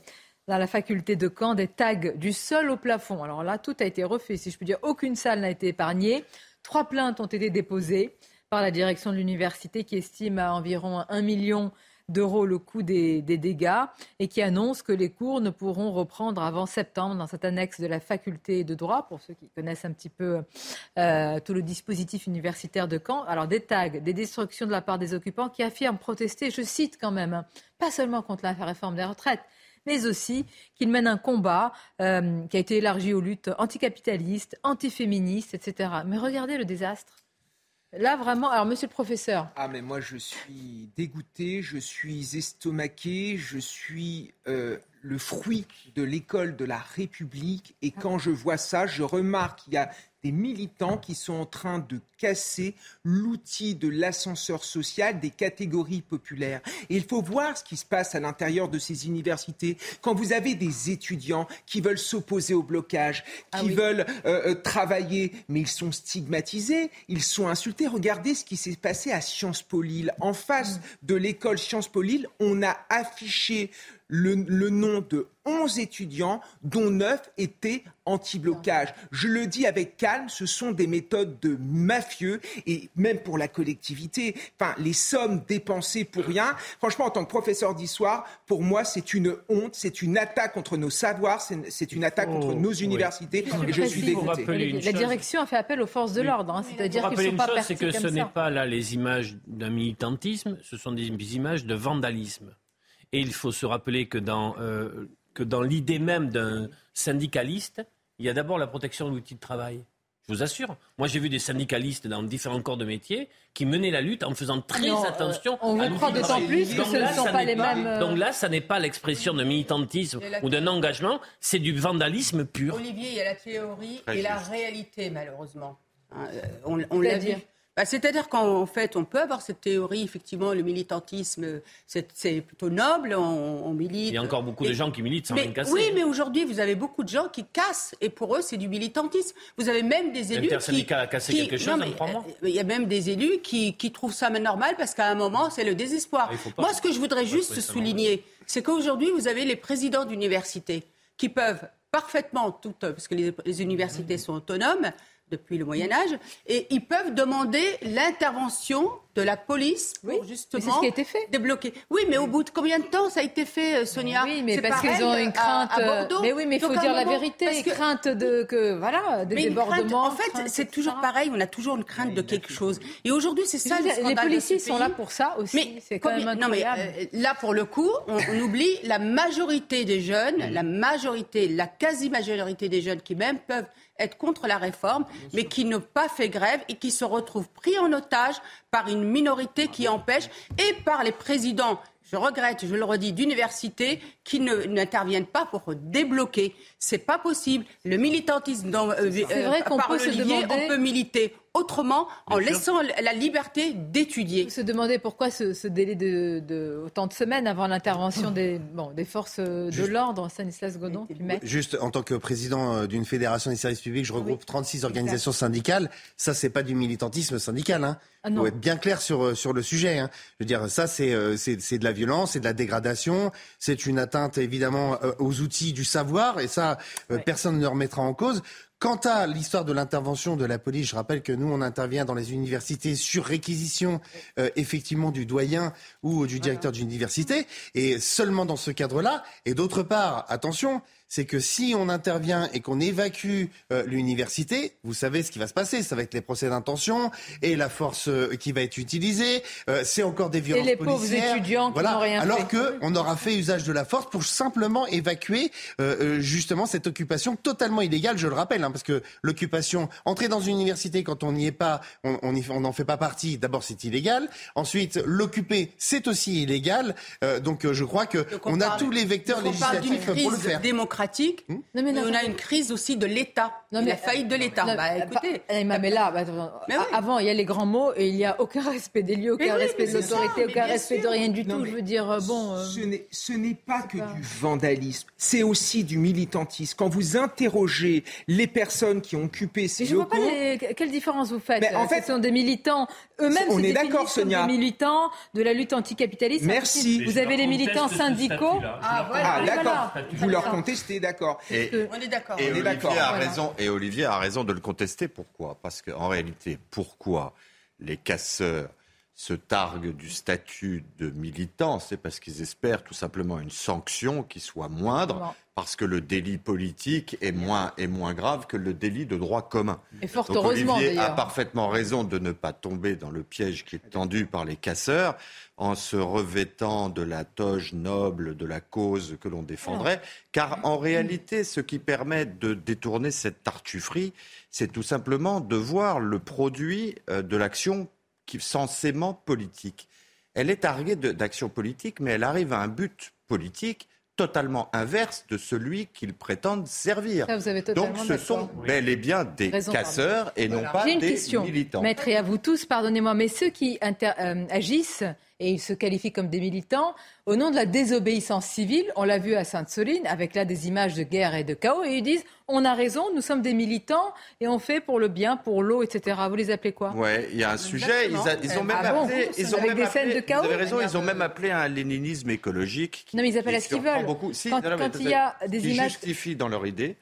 dans la faculté de Caen, des tags du sol au plafond. Alors là, tout a été refait, si je peux dire. Aucune salle n'a été épargnée. Trois plaintes ont été déposées par la direction de l'université qui estime à environ un million d'euros le coût des, dégâts et qui annonce que les cours ne pourront reprendre avant septembre dans cette annexe de la faculté de droit, pour ceux qui connaissent un petit peu euh, tout le dispositif universitaire de Caen. Alors des tags, des destructions de la part des occupants qui affirment protester, je cite quand même, hein, pas seulement contre la réforme des retraites, mais aussi qu'ils mènent un combat euh, qui a été élargi aux luttes anticapitalistes, antiféministes, etc. Mais regardez le désastre. Là, vraiment, alors monsieur le professeur. Ah, mais moi, je suis dégoûté, je suis estomaqué, je suis euh, le fruit de l'école de la République. Et quand je vois ça, je remarque qu'il y a des militants qui sont en train de casser l'outil de l'ascenseur social des catégories populaires. Et il faut voir ce qui se passe à l'intérieur de ces universités. Quand vous avez des étudiants qui veulent s'opposer au blocage, ah qui veulent euh, euh, travailler, mais ils sont stigmatisés, ils sont insultés. Regardez ce qui s'est passé à Sciences Po Lille. En face mm. de l'école Sciences Po Lille, on a affiché le, le nom de 11 étudiants, dont 9 étaient anti-blocage. Je le dis avec calme, ce sont des méthodes de mafieux et même pour la collectivité, enfin, les sommes dépensées pour rien. Franchement, en tant que professeur d'histoire, pour moi, c'est une honte, c'est une attaque contre nos savoirs, c'est une attaque contre nos universités et je suis dégoûté. La direction a fait appel aux forces de l'ordre, hein, c'est-à-dire qu'ils ne sont pas c'est que ce n'est pas là les images d'un militantisme, ce sont des images de vandalisme. Et il faut se rappeler que dans, euh, que dans l'idée même d'un syndicaliste, il y a d'abord la protection de l'outil de travail. Je vous assure. Moi, j'ai vu des syndicalistes dans différents corps de métier qui menaient la lutte en faisant très attention. Euh, on vous croit d'autant plus que ce ne sont pas les mêmes. Euh, donc là, ça n'est pas l'expression de militantisme ou d'un engagement, c'est du vandalisme pur. Olivier, il y a la théorie et la réalité, malheureusement. Hein, on, on l'a dit. Bah, c'est-à-dire qu'en fait, on peut avoir cette théorie, effectivement, le militantisme, c'est plutôt noble, on, milite. Il y a encore beaucoup de gens qui militent sans rien casser. Oui, mais aujourd'hui, vous avez beaucoup de gens qui cassent, et pour eux, c'est du militantisme. Vous avez même des élus qui... a cassé quelque chose trois mois Il y a même des élus qui, trouvent ça normal, parce qu'à un moment, c'est le désespoir. Moi, ce que je voudrais juste souligner, c'est qu'aujourd'hui, vous avez les présidents d'universités qui peuvent parfaitement, toutes, parce que les universités sont autonomes, depuis le Moyen Âge, et ils peuvent demander l'intervention de la police pour justement c'est ce qui a été fait. débloquer. Oui, mais au bout de combien de temps ça a été fait, euh, Sonia Oui, mais parce qu'ils ont une crainte. À, euh, mais oui, mais il faut dire la vérité. Que... Crainte de que voilà des débordements. en fait, c'est toujours pareil. On a toujours une crainte de quelque chose. Et aujourd'hui, c'est ça le scandale Les policiers sont là pour ça aussi. C'est quand même non, mais euh, là, pour le coup, on, on oublie la majorité des jeunes, la majorité, la quasi-majorité des jeunes qui même peuvent être contre la réforme, mais qui n'ont pas fait grève et qui se retrouvent pris en otage par une minorité qui empêche et par les présidents je regrette, je le redis, d'universités qui n'interviennent pas pour débloquer. C'est pas possible. Le militantisme dans, euh, vrai euh, qu'on peut se demander... on peut militer autrement en laissant la liberté d'étudier. On se demander pourquoi ce, délai de, autant de semaines avant l'intervention des, bon, des forces de l'ordre, Stanislas Godon. Juste en tant que président euh, d'une fédération des services publics, je regroupe 36 organisations syndicales. Ça, c'est pas du militantisme syndical. Hein. Il ah faut être bien clair sur, euh, sur le sujet. Hein. Je veux dire, ça, c'est, euh, c'est, c'est de la violence, c'est de la dégradation, c'est une atteinte évidemment aux outils du savoir, et ça, personne ne remettra en cause. Quant à l'histoire de l'intervention de la police, je rappelle que nous, on intervient dans les universités sur réquisition, euh, effectivement, du doyen ou du directeur d'université, et seulement dans ce cadre-là. Et d'autre part, attention, c'est que si on intervient et qu'on évacue euh, l'université, vous savez ce qui va se passer. Ça va être les procès d'intention et la force euh, qui va être utilisée. Euh, c'est encore des violences et les policières. pauvres étudiants qui n'ont rien Alors fait. que on aura fait usage de la force pour simplement évacuer justement cette occupation totalement illégale. Je le rappelle, hein, parce que l'occupation, entrer dans une université quand on n'y est pas, on n'en fait pas partie. D'abord, c'est illégal. Ensuite, l'occuper, c'est aussi illégal. donc, je crois que on, a tous les vecteurs législatifs pour le faire démocratique, hmm mais, on a une crise aussi de l'État, la faillite de l'État. Bah, écoutez, mais là, bah, avant, il y a les grands mots et il n'y a aucun respect des lieux, aucun respect de l'autorité, aucun respect de rien du tout. je veux dire, euh, bon. Euh, ce n'est pas que du vandalisme, c'est aussi du militantisme. Quand vous interrogez les personnes qui ont occupé ces mais je locaux, vois pas quelle différence vous faites. en fait, ce sont des militants eux-mêmes. On est d'accord, Sonia. Des militants de la lutte anticapitaliste. Merci. Vous avez les militants syndicaux. Ah, voilà. Ah, d'accord. Vous leur contestez d'accord. on est d'accord. Et, Olivier a raison. Et Olivier a raison de le contester. Pourquoi? Parce qu'en réalité, pourquoi les casseurs se targuent du statut de militant, c'est parce qu'ils espèrent tout simplement une sanction qui soit moindre, parce que le délit politique est moins, est moins grave que le délit de droit commun. Et fort Donc, heureusement, Olivier a parfaitement raison de ne pas tomber dans le piège qui est tendu par les casseurs en se revêtant de la toge noble de la cause que l'on défendrait, car en réalité, ce qui permet de détourner cette tartufferie, c'est tout simplement de voir le produit euh, de l'action qui censément politique. Elle est targuée d'action politique, mais elle arrive à un but politique totalement inverse de celui qu'ils prétendent servir. Donc ce sont bel et bien des casseurs et non pas une des question, militants. Maître, et à vous tous, pardonnez-moi, mais ceux qui euh, agissent et ils se qualifient comme des militants au nom de la désobéissance civile. On l'a vu à Sainte-Soline avec là des images de guerre et de chaos et ils disent on a raison, nous sommes des militants et on fait pour le bien, pour l'eau, etc. Vous les appelez quoi? Ouais, il y a un sujet. Ils, a- ils ont même Ah bon appelé. Ils ont Avec même des scènes appelé- de chaos Vous avez raison. Ils ont même appelé un léninisme écologique. qui- Non, mais ils appellent à ce qu'ils veulent. Beaucoup. Si, Quand- non, non, mais quand il y a des qui images- justifient dans leur idée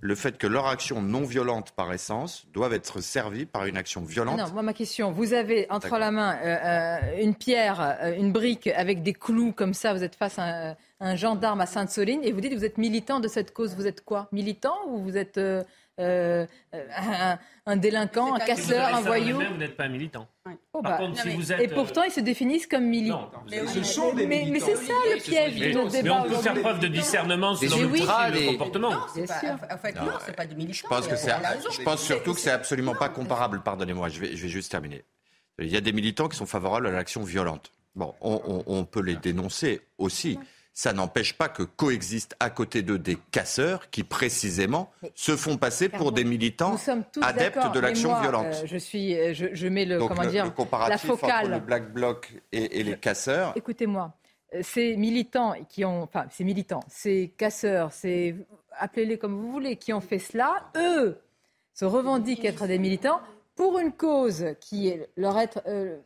le fait que leur action non violente par essence doivent être servies par une action violente. Non, moi ma question, vous avez entre la main euh, euh, une pierre, euh, une brique avec des clous comme ça, vous êtes face à un, un gendarme à Sainte-Soline et vous dites que vous êtes militant de cette cause. Vous êtes quoi? Militant ou vous êtes euh, euh, un, un délinquant, un casseur, un voyou Vous n'êtes pas un militant. Oh, Par bah, contre, si mais- vous êtes, Et pourtant, ils se définissent comme militants. Mais oui, Ce sont des mais, mais militants. c'est ça le piège de Mais, on peut faire preuve de discernement selon le profil, le comportement. Non, c'est pas, sûr. en fait, non, c'est pas des militants. Je pense que je surtout que c'est absolument pas comparable. Pardonnez-moi, je vais, je vais juste terminer. Il y a des militants qui sont favorables à l'action violente. Bon, on, on- on peut les dénoncer aussi. Ça n'empêche pas que coexistent à côté d'eux des casseurs qui précisément se font passer pour des militants adeptes de l'action violente. euh, je suis, euh, je, je mets le Donc comment le, dire le la comparatif entre le focale. Black Bloc et, et les casseurs, Écoutez-moi, euh, ces militants qui ont, enfin, ces militants, ces casseurs, ces, appelez-les comme vous voulez, qui ont fait cela, eux, se revendiquent être des militants pour une cause qui est leur être, euh,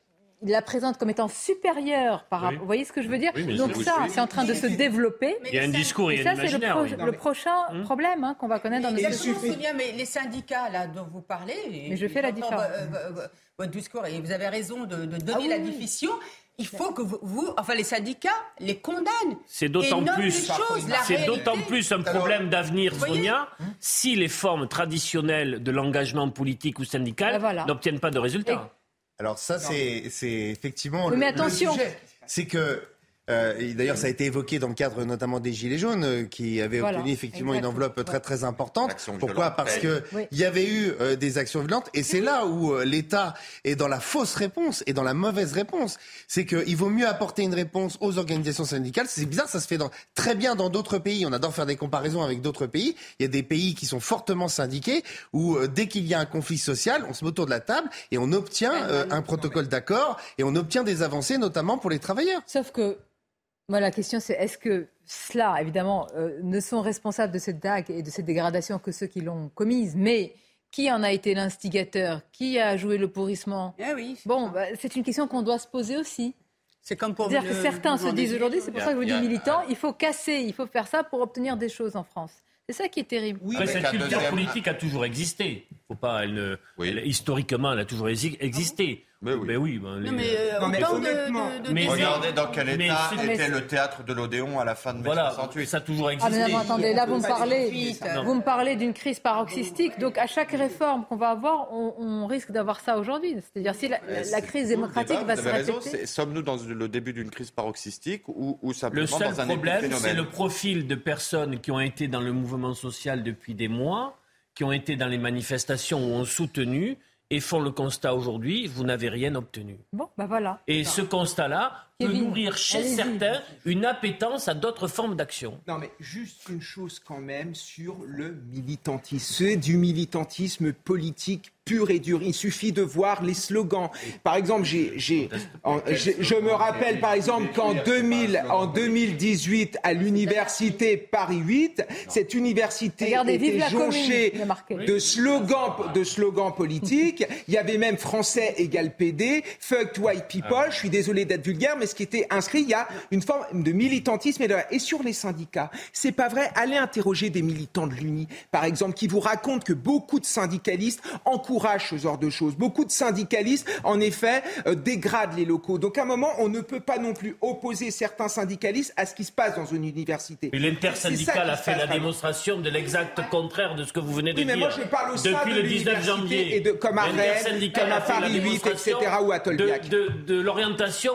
ils la présentent comme étant supérieure par Oui. rapport. Vous voyez ce que je veux dire Oui, Donc ça, c'est en train de se développer. Il y a un discours, il Et y a ça, c'est le, imaginaire. pro- oui. le prochain Hum. problème hein, qu'on va connaître dans nos Exactement, sociétés. c'est bien, mais les syndicats là dont vous parlez, Mais je fais la différence. vo- Votre discours, et vous avez raison de, de donner Ah oui, la oui. définition. Il faut que vous, vous- enfin les syndicats, les condamnent. C'est d'autant plus, c'est d'autant plus un problème d'avenir, Sonia, si les formes traditionnelles de l'engagement politique ou syndical Ben voilà. n'obtiennent pas de résultats. Alors ça, c'est c'est effectivement Oui, le, mais le attention. sujet. C'est que euh, et d'ailleurs, ça a été évoqué dans le cadre notamment des Gilets jaunes, euh, qui avaient Voilà, obtenu effectivement une enveloppe très très importante. Pourquoi violente Parce que Oui. il y avait eu euh, des actions violentes, et c'est là où euh, l'État est dans la fausse réponse et dans la mauvaise réponse. C'est qu'il vaut mieux apporter une réponse aux organisations syndicales. C'est bizarre, ça se fait dans, très bien dans d'autres pays. On adore faire des comparaisons avec d'autres pays. Il y a des pays qui sont fortement syndiqués où euh, dès qu'il y a un conflit social, on se met autour de la table et on obtient euh, un protocole d'accord et on obtient des avancées, notamment pour les travailleurs. Sauf que, moi, la question, c'est est-ce que cela, évidemment, euh, ne sont responsables de cette dague et de cette dégradation que ceux qui l'ont commise, mais qui en a été l'instigateur? Qui a joué le pourrissement? Eh oui, c'est Bon, bah, c'est une question qu'on doit se poser aussi. c'est comme pour C'est-à-dire que certains se disent aujourd'hui, c'est pour ça que je vous dis militant, il faut casser, il faut faire ça pour obtenir des choses en France. C'est ça qui est terrible. Oui, Après, cette culture deuxième- politique a toujours existé. Faut pas, elle ne- Oui. elle- historiquement, elle a toujours exi- existé. Mais oui. Ben oui, ben, les- Non, mais, euh, Non, mais de- honnêtement, de, de mais- regardez dans quel état était le théâtre de l'Odéon à la fin de mai voilà, 68. ça a toujours Ah existé. mais non, attendez, là vous me parlez, suite. vous me parlez d'une crise paroxystique. Donc à chaque réforme qu'on va avoir, on, on risque d'avoir ça aujourd'hui. C'est-à-dire si la, crise démocratique débat, va se répéter. Sommes-nous dans le début d'une crise paroxystique ou, ou simplement Le seul dans un problème, c'est le profil de personnes qui ont été dans le mouvement social depuis des mois, qui ont été dans les manifestations ou ont soutenu et font le constat aujourd'hui, vous n'avez rien obtenu. Bon, bah voilà. Et ce constat-là peut Kevin, nourrir chez certains une appétence à d'autres formes d'action. Non, mais juste une chose quand même sur le militantisme. C'est du militantisme politique pur et dur. Il suffit de voir les slogans. Par exemple, j'ai, j'ai, en- j'ai- je me rappelle par exemple qu'en 2000, en 2018, à l'université Paris 8, cette université Regardez, était jonchée de slogans, de slogans politiques. Il y avait même français égale PD, fuck white people. Je suis désolé d'être vulgaire, mais ce qui était inscrit, il y a une forme de militantisme et, de- et sur les syndicats. C'est pas vrai. Allez interroger des militants de l'Uni, par exemple, qui vous racontent que beaucoup de syndicalistes encouragent ce genre de choses. Beaucoup de syndicalistes, en effet, euh, dégradent les locaux. Donc à un moment, on ne peut pas non plus opposer certains syndicalistes à ce qui se passe dans une université. Et C'est ça l'intersyndical qui a fait passe la démonstration de l'exact contraire de ce que vous venez de Oui, mais dire. moi, je parle au Depuis de le 19 l'université janvier. et de- comme à Rennes, comme à Paris 8, démonstration etc., ou à Tolbiac. De, de- de l'orientation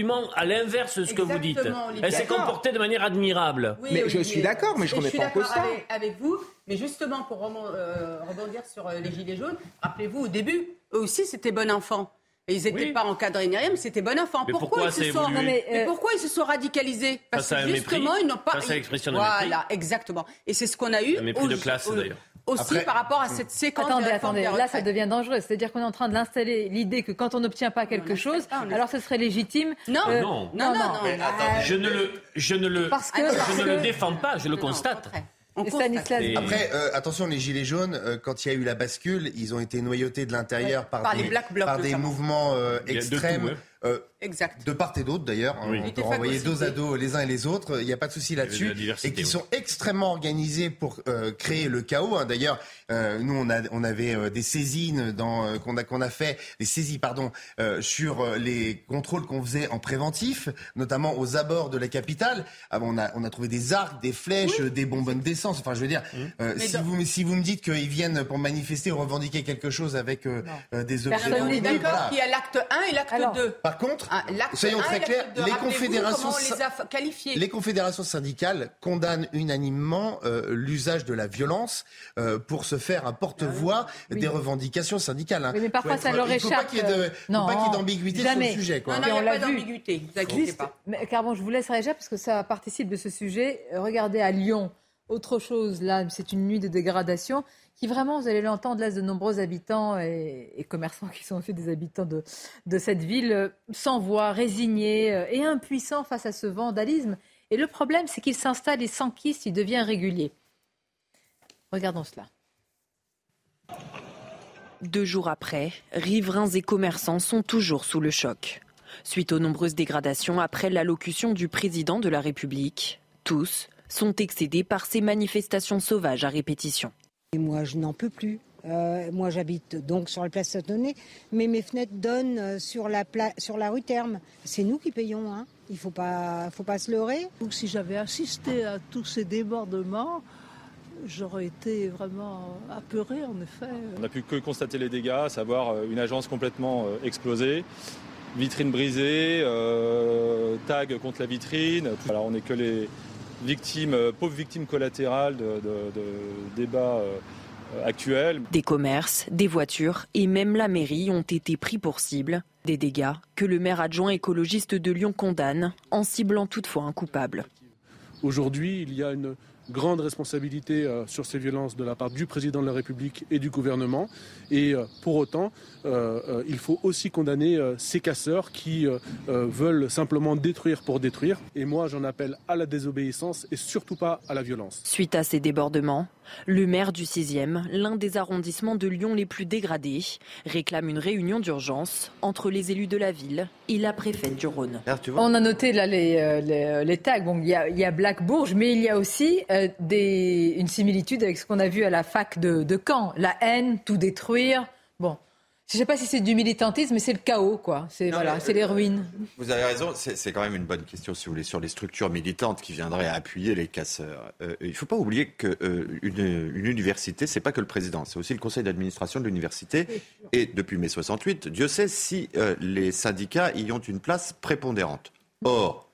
absolument à l'inverse de ce que vous dites. Exactement, Olivier. Elle s'est comportée de manière admirable. Oui, Mais je Olivier. suis d'accord, mais je Et remets pas en cause ça. Avec, avec vous, mais justement pour euh, rebondir sur euh, les gilets jaunes, rappelez-vous au début, eux aussi c'était bon enfant. Et ils n'étaient Oui. pas encadrés ni rien, mais c'était bon enfant. Mais pourquoi, pourquoi ils se sont Non, mais, mais euh, pourquoi ils se sont radicalisés Parce que un mépris, justement, ils n'ont pas. face à l'expression de Voilà, mépris. exactement. Et c'est ce qu'on a eu. Un mépris de au- classe, au- d'ailleurs. Aussi par rapport à cette séquence. Attendez, de attendez, des là ça devient dangereux. C'est-à-dire qu'on est en train de l'installer l'idée que quand on n'obtient pas quelque chose, alors ce serait légitime. Non, euh, non, non, non, non. Je ne le, je ne le, Parce que- je parce ne que- le défends pas, je le constate. On Et Après, euh, attention, les gilets jaunes, euh, quand il y a eu la bascule, ils ont été noyautés de l'intérieur par, Par des, les Black Blocs, par des mouvements euh, de tout, extrêmes. ouais. Euh, Exact. de part et d'autre d'ailleurs, Oui. on peut renvoyer dos à dos les uns et les autres, il n'y a pas de souci là-dessus, et qui oui. sont extrêmement organisés pour euh, créer le chaos. hein. D'ailleurs, euh, nous on, a, on avait euh, des saisines dans, euh, qu'on a qu'on a fait, des saisies pardon, euh, sur euh, les contrôles qu'on faisait en préventif, notamment aux abords de la capitale. Ah, bon, on a on a trouvé des arcs, des flèches, des bonbonnes d'essence. Enfin, je veux dire, euh, Mais si dans- vous si vous me dites qu'ils viennent pour manifester ou revendiquer quelque chose avec euh, euh, des objets, Personne On est n'est d'accord voilà. qu'il y a l'acte 1 et l'acte Alors, 2. Par contre, Ah, soyons 1 très clairs, 2. les confédérations les les syndicales condamnent unanimement euh, l'usage de la violence euh, pour se faire un porte-voix des revendications syndicales. hein. Oui, mais parfois, ça leur Il échappe, de- euh, faut pas qu'il y ait d'ambiguïté sur le sujet. Quoi. Non, non, il on n'y a l'a pas vu. d'ambiguïté. Vous inquiétez Juste, pas. mais, Carbon, je vous laisse réagir parce que ça participe de ce sujet. Euh, Regardez à Lyon, autre chose, là, c'est une nuit de dégradation qui vraiment, vous allez l'entendre, laisse de nombreux habitants et, commerçants qui sont aussi des habitants de, cette ville euh, sans voix, résignés euh, et impuissants face à ce vandalisme. Et le problème, c'est qu'il s'installe et s'enquiste, il devient régulier. Regardons cela. Deux jours après, riverains et commerçants sont toujours sous le choc. Suite aux nombreuses dégradations après l'allocution du président de la République, tous sont excédés par ces manifestations sauvages à répétition. Et moi, je n'en peux plus. Euh, moi, j'habite donc sur la place Saint-Denis, mais mes fenêtres donnent euh, sur la, pla- sur la rue Terme. C'est nous qui payons, hein. il ne faut pas, faut pas se leurrer. Donc, si j'avais assisté à tous ces débordements, j'aurais été vraiment apeurée, en effet. On n'a pu que constater les dégâts, à savoir euh, une agence complètement explosée, vitrine brisée, euh, tag contre la vitrine. Alors on n'est que les victimes, euh, pauvres victimes collatérales de, de- de débats euh, actuels. Des commerces, des voitures et même la mairie ont été pris pour cible. Des dégâts que le maire adjoint écologiste de Lyon condamne, en ciblant toutefois un coupable. Aujourd'hui, il y a une grande responsabilité euh, sur ces violences de la part du président de la République et du gouvernement. Et euh, pour autant, euh, il faut aussi condamner ces casseurs qui veulent simplement détruire pour détruire. Et moi, j'en appelle à la désobéissance et surtout pas à la violence. Suite à ces débordements, le maire du 6e, l'un des arrondissements de Lyon les plus dégradés, réclame une réunion d'urgence entre les élus de la ville et la préfète du Rhône. On a noté là les, euh, les, les tags. Bon, il y a, il y a Black Bourges, mais il y a aussi euh, des, une similitude avec ce qu'on a vu à la fac de, de Caen. La haine, tout détruire. Bon, je ne sais pas si c'est du militantisme, mais c'est le chaos, quoi. C'est voilà, c'est les ruines. Vous avez raison, c'est quand même une bonne question, si vous voulez, sur les structures militantes qui viendraient à appuyer les casseurs. Euh, il ne faut pas oublier qu'une une université, c'est pas que le président, c'est aussi le conseil d'administration de l'université. Et depuis mai 68, Dieu sait si euh, les syndicats y ont une place prépondérante. Or,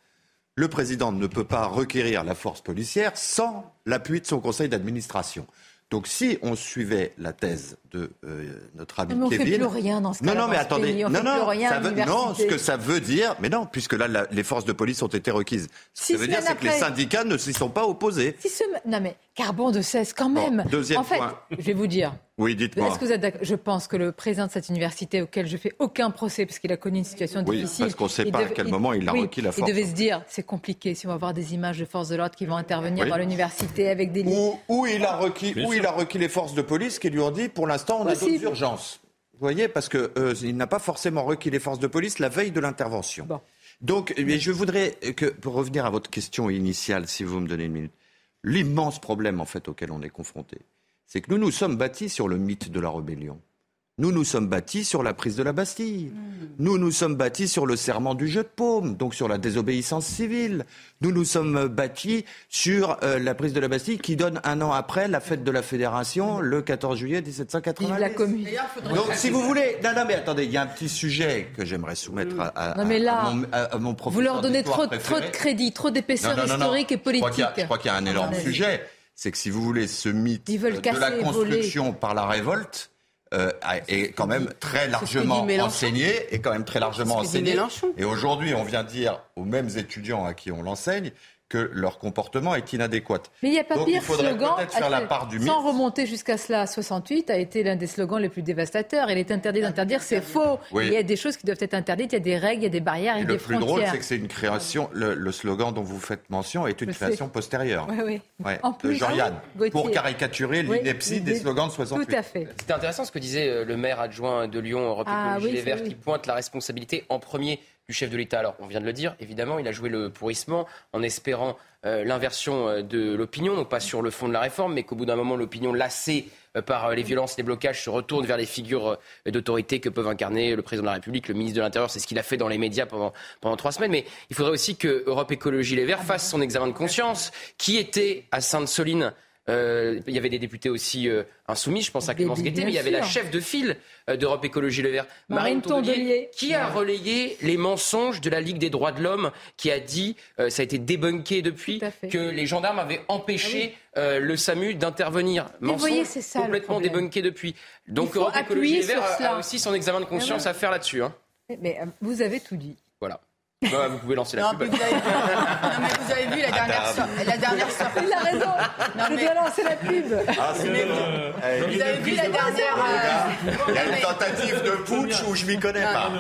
le président ne peut pas requérir la force policière sans l'appui de son conseil d'administration. Donc, si on suivait la thèse de euh, notre ami Mais on fait Kevin, plus rien dans ce non, non, mais attendez, pays. On non, fait non, plus rien ça veut, non, ce que ça veut dire, mais non, puisque là, la- les forces de police ont été requises. Ce que ça veut dire, c'est que les syndicats ne s'y sont pas opposés. Non mais carbone de 16 quand même. deuxième en fait, point. je vais vous dire. Oui, dites-moi. Est-ce que vous êtes d'accord? Je pense que le président de cette université, auquel je fais aucun procès, parce qu'il a connu une situation Oui, difficile. parce qu'on ne sait pas à quel moment il a oui, requis la force. Il devait se dire, c'est compliqué si on va voir des images de forces de l'ordre qui vont intervenir Oui. dans l'université avec des lits. Où il a requis, Bien où il a requis les forces de police qui lui ont dit, pour l'instant, on a d'autres urgences. Vous voyez, parce que euh, n'a pas forcément requis les forces de police la veille de l'intervention. Donc, mais je voudrais que, pour revenir à votre question initiale, si vous me donnez une minute, l'immense problème en fait auquel on est confronté, c'est que nous nous sommes bâtis sur le mythe de la rébellion. Nous nous sommes bâtis sur la prise de la Bastille. Nous nous sommes bâtis sur le serment du jeu de paume, donc sur la désobéissance civile. Nous nous sommes bâtis sur euh, la prise de la Bastille qui donne un an après la fête de la Fédération, le 14 juillet 1780. Vive la commune. Donc, si vous voulez, non, non, mais attendez, il y a un petit sujet que j'aimerais soumettre à, à- Non, mais là, à mon, à- à mon Vous professeur leur donnez trop, trop de crédit, trop d'épaisseur non, historique et Je crois qu'il politique. y Je crois qu'il y a un énorme sujet. C'est que si vous voulez, ce mythe de la construction par la révolte euh, est quand même très largement enseigné et quand même très largement enseigné. Et aujourd'hui, on vient dire aux mêmes étudiants à qui on l'enseigne que leur comportement est inadéquat. Mais il n'y a pas Donc, pire il faudrait slogan, faire la part du mythe. sans remonter jusqu'à cela, 68 a été l'un des slogans les plus dévastateurs. Il est interdit d'interdire, c'est faux. Oui. Il y a des choses qui doivent être interdites, il y a des règles, il y a des barrières, il y Et a le des plus frontières. drôle, c'est que c'est une création. Le, le slogan dont vous faites mention est une Je sais. création postérieure. Oui, oui. Ouais, En de plus, Jean-Yann, oui, pour caricaturer Oui, l'ineptie des slogans de 68. Tout à fait. C'était intéressant ce que disait euh, le maire adjoint de Lyon, Europe Ah Écologie oui, Les Verts, qui pointe la responsabilité en premier du chef de l'État. Alors, on vient de le dire, évidemment, il a joué le pourrissement en espérant euh, l'inversion euh, de l'opinion, non pas sur le fond de la réforme, mais qu'au bout d'un moment, l'opinion lassée euh, par les violences, les blocages, se retourne vers les figures d'autorité que peuvent incarner le président de la République, le ministre de l'Intérieur. C'est ce qu'il a fait dans les médias pendant, pendant trois semaines. Mais il faudrait aussi que Europe Écologie Les Verts fasse son examen de conscience. Qui était à Sainte-Soline euh, il y avait des députés aussi euh, insoumis, je pense à Clémence Guettet, mais il y avait la chef de file euh, d'Europe Écologie Le Vert, Marine Tondelier. qui a relayé les mensonges de la Ligue des droits de l'homme, qui a dit, euh, ça a été débunké depuis, que les gendarmes avaient empêché euh, le SAMU d'intervenir. Mensonge voyez, c'est ça, le complètement débunké depuis. Donc Europe Écologie Verts sur a- aussi son examen de conscience Mais à faire là-dessus. hein. Mais vous avez tout dit. Bah, vous pouvez lancer la Non, pub. vous avez, non, mais vous avez vu la dernière, so- la dernière sortie. Il a raison. Non, Je mais- dois lancer la pub. Ah, c'est Mais vous- Eh, vous avez vu la dernière. euh, Il y a une tentative de putsch où je m'y connais pas.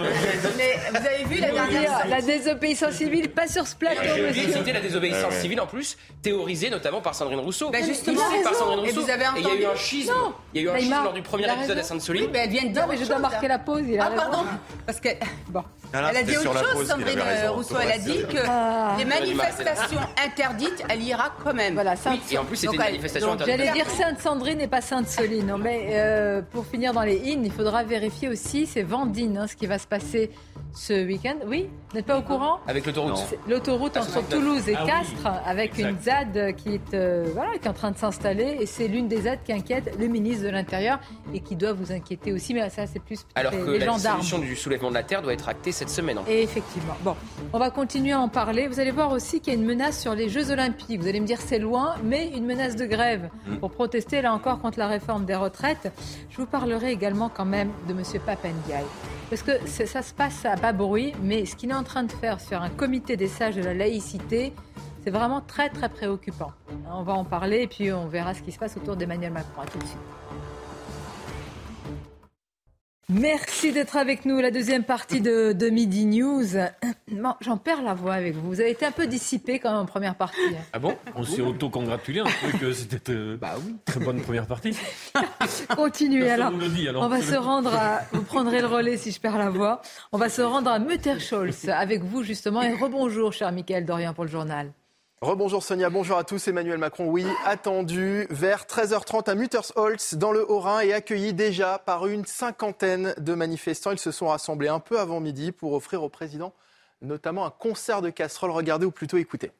Mais vous avez vu la dernière. La désobéissance civile, pas sur ce plateau, J'ai oublié de monsieur. citer la désobéissance Ouais, ouais. civile en plus, théorisée notamment par Sandrine Rousseau. Bah, justement, par. Sandrine Et Rousseau. vous avez Et il y a eu entendu un schisme. Non. Il y a eu un schisme lors du premier épisode à. Sainte-Soline. Oui, mais elle vient de dire Non, mais je dois marquer la pause. Il a Ah, pardon Parce que. Bon. Ah, Elle a c'était dit autre chose, pause Sandrine raison. Rousseau. Elle a dit que Ah. les manifestations interdites, elle ira quand même. Voilà, ça. Oui, et en plus, c'était une manifestation donc, interdite. J'allais dire Sainte-Sandrine et pas Sainte-Soline. Non, mais euh, pour finir dans les in, il faudra vérifier aussi, c'est Vendine, hein, ce qui va se passer ce week-end. Oui Vous n'êtes pas au courant Avec l'autoroute. L'autoroute entre 69. Toulouse et Ah oui. Castres, avec une ZAD qui est, euh, voilà, qui est en train de s'installer. Et c'est l'une des ZAD qui inquiète le ministre de l'Intérieur et qui doit vous inquiéter aussi. Mais ça, c'est plus Alors les, que les la gendarmes. du soulèvement de la Terre doit être actée cette semaine. Et effectivement. Bon, on va continuer à en parler. Vous allez voir aussi qu'il y a une menace sur les Jeux Olympiques. Vous allez me dire c'est loin, mais une menace de grève Mm. pour protester là encore contre la réforme des retraites. Je vous parlerai également quand même de M. Papendiaï. Parce que ça se passe à bruit, mais ce qu'il est en train de faire sur un comité des sages de la laïcité, c'est vraiment très très préoccupant. On va en parler et puis on verra ce qui se passe autour d'Emmanuel Macron. À tout de suite. Merci d'être avec nous. La deuxième partie de, de Midi News. J'en perds la voix avec vous. Vous avez été un peu dissipé quand même en première partie. Ah bon? On s'est auto-congratulé un peu que c'était euh, très bonne première partie. Continuez alors. dit. On va se rendre à. Vous prendrez le relais si je perds la voix. On va se rendre à Mutterscholz avec vous justement. Et rebonjour, cher Michael Dorian pour le journal. Rebonjour Sonia, bonjour à tous. Emmanuel Macron, oui, attendu vers 13h30 à Muttersholz dans le Haut-Rhin et accueilli déjà par une cinquantaine de manifestants. Ils se sont rassemblés un peu avant midi pour offrir au président notamment un concert de casseroles. Regardez ou plutôt écoutez.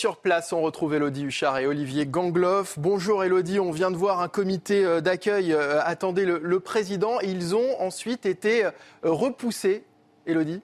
Sur place, on retrouve Elodie Huchard et Olivier Gangloff. Bonjour Elodie, on vient de voir un comité euh, d'accueil euh, attendait le, le président. Ils ont ensuite été euh, repoussés. Elodie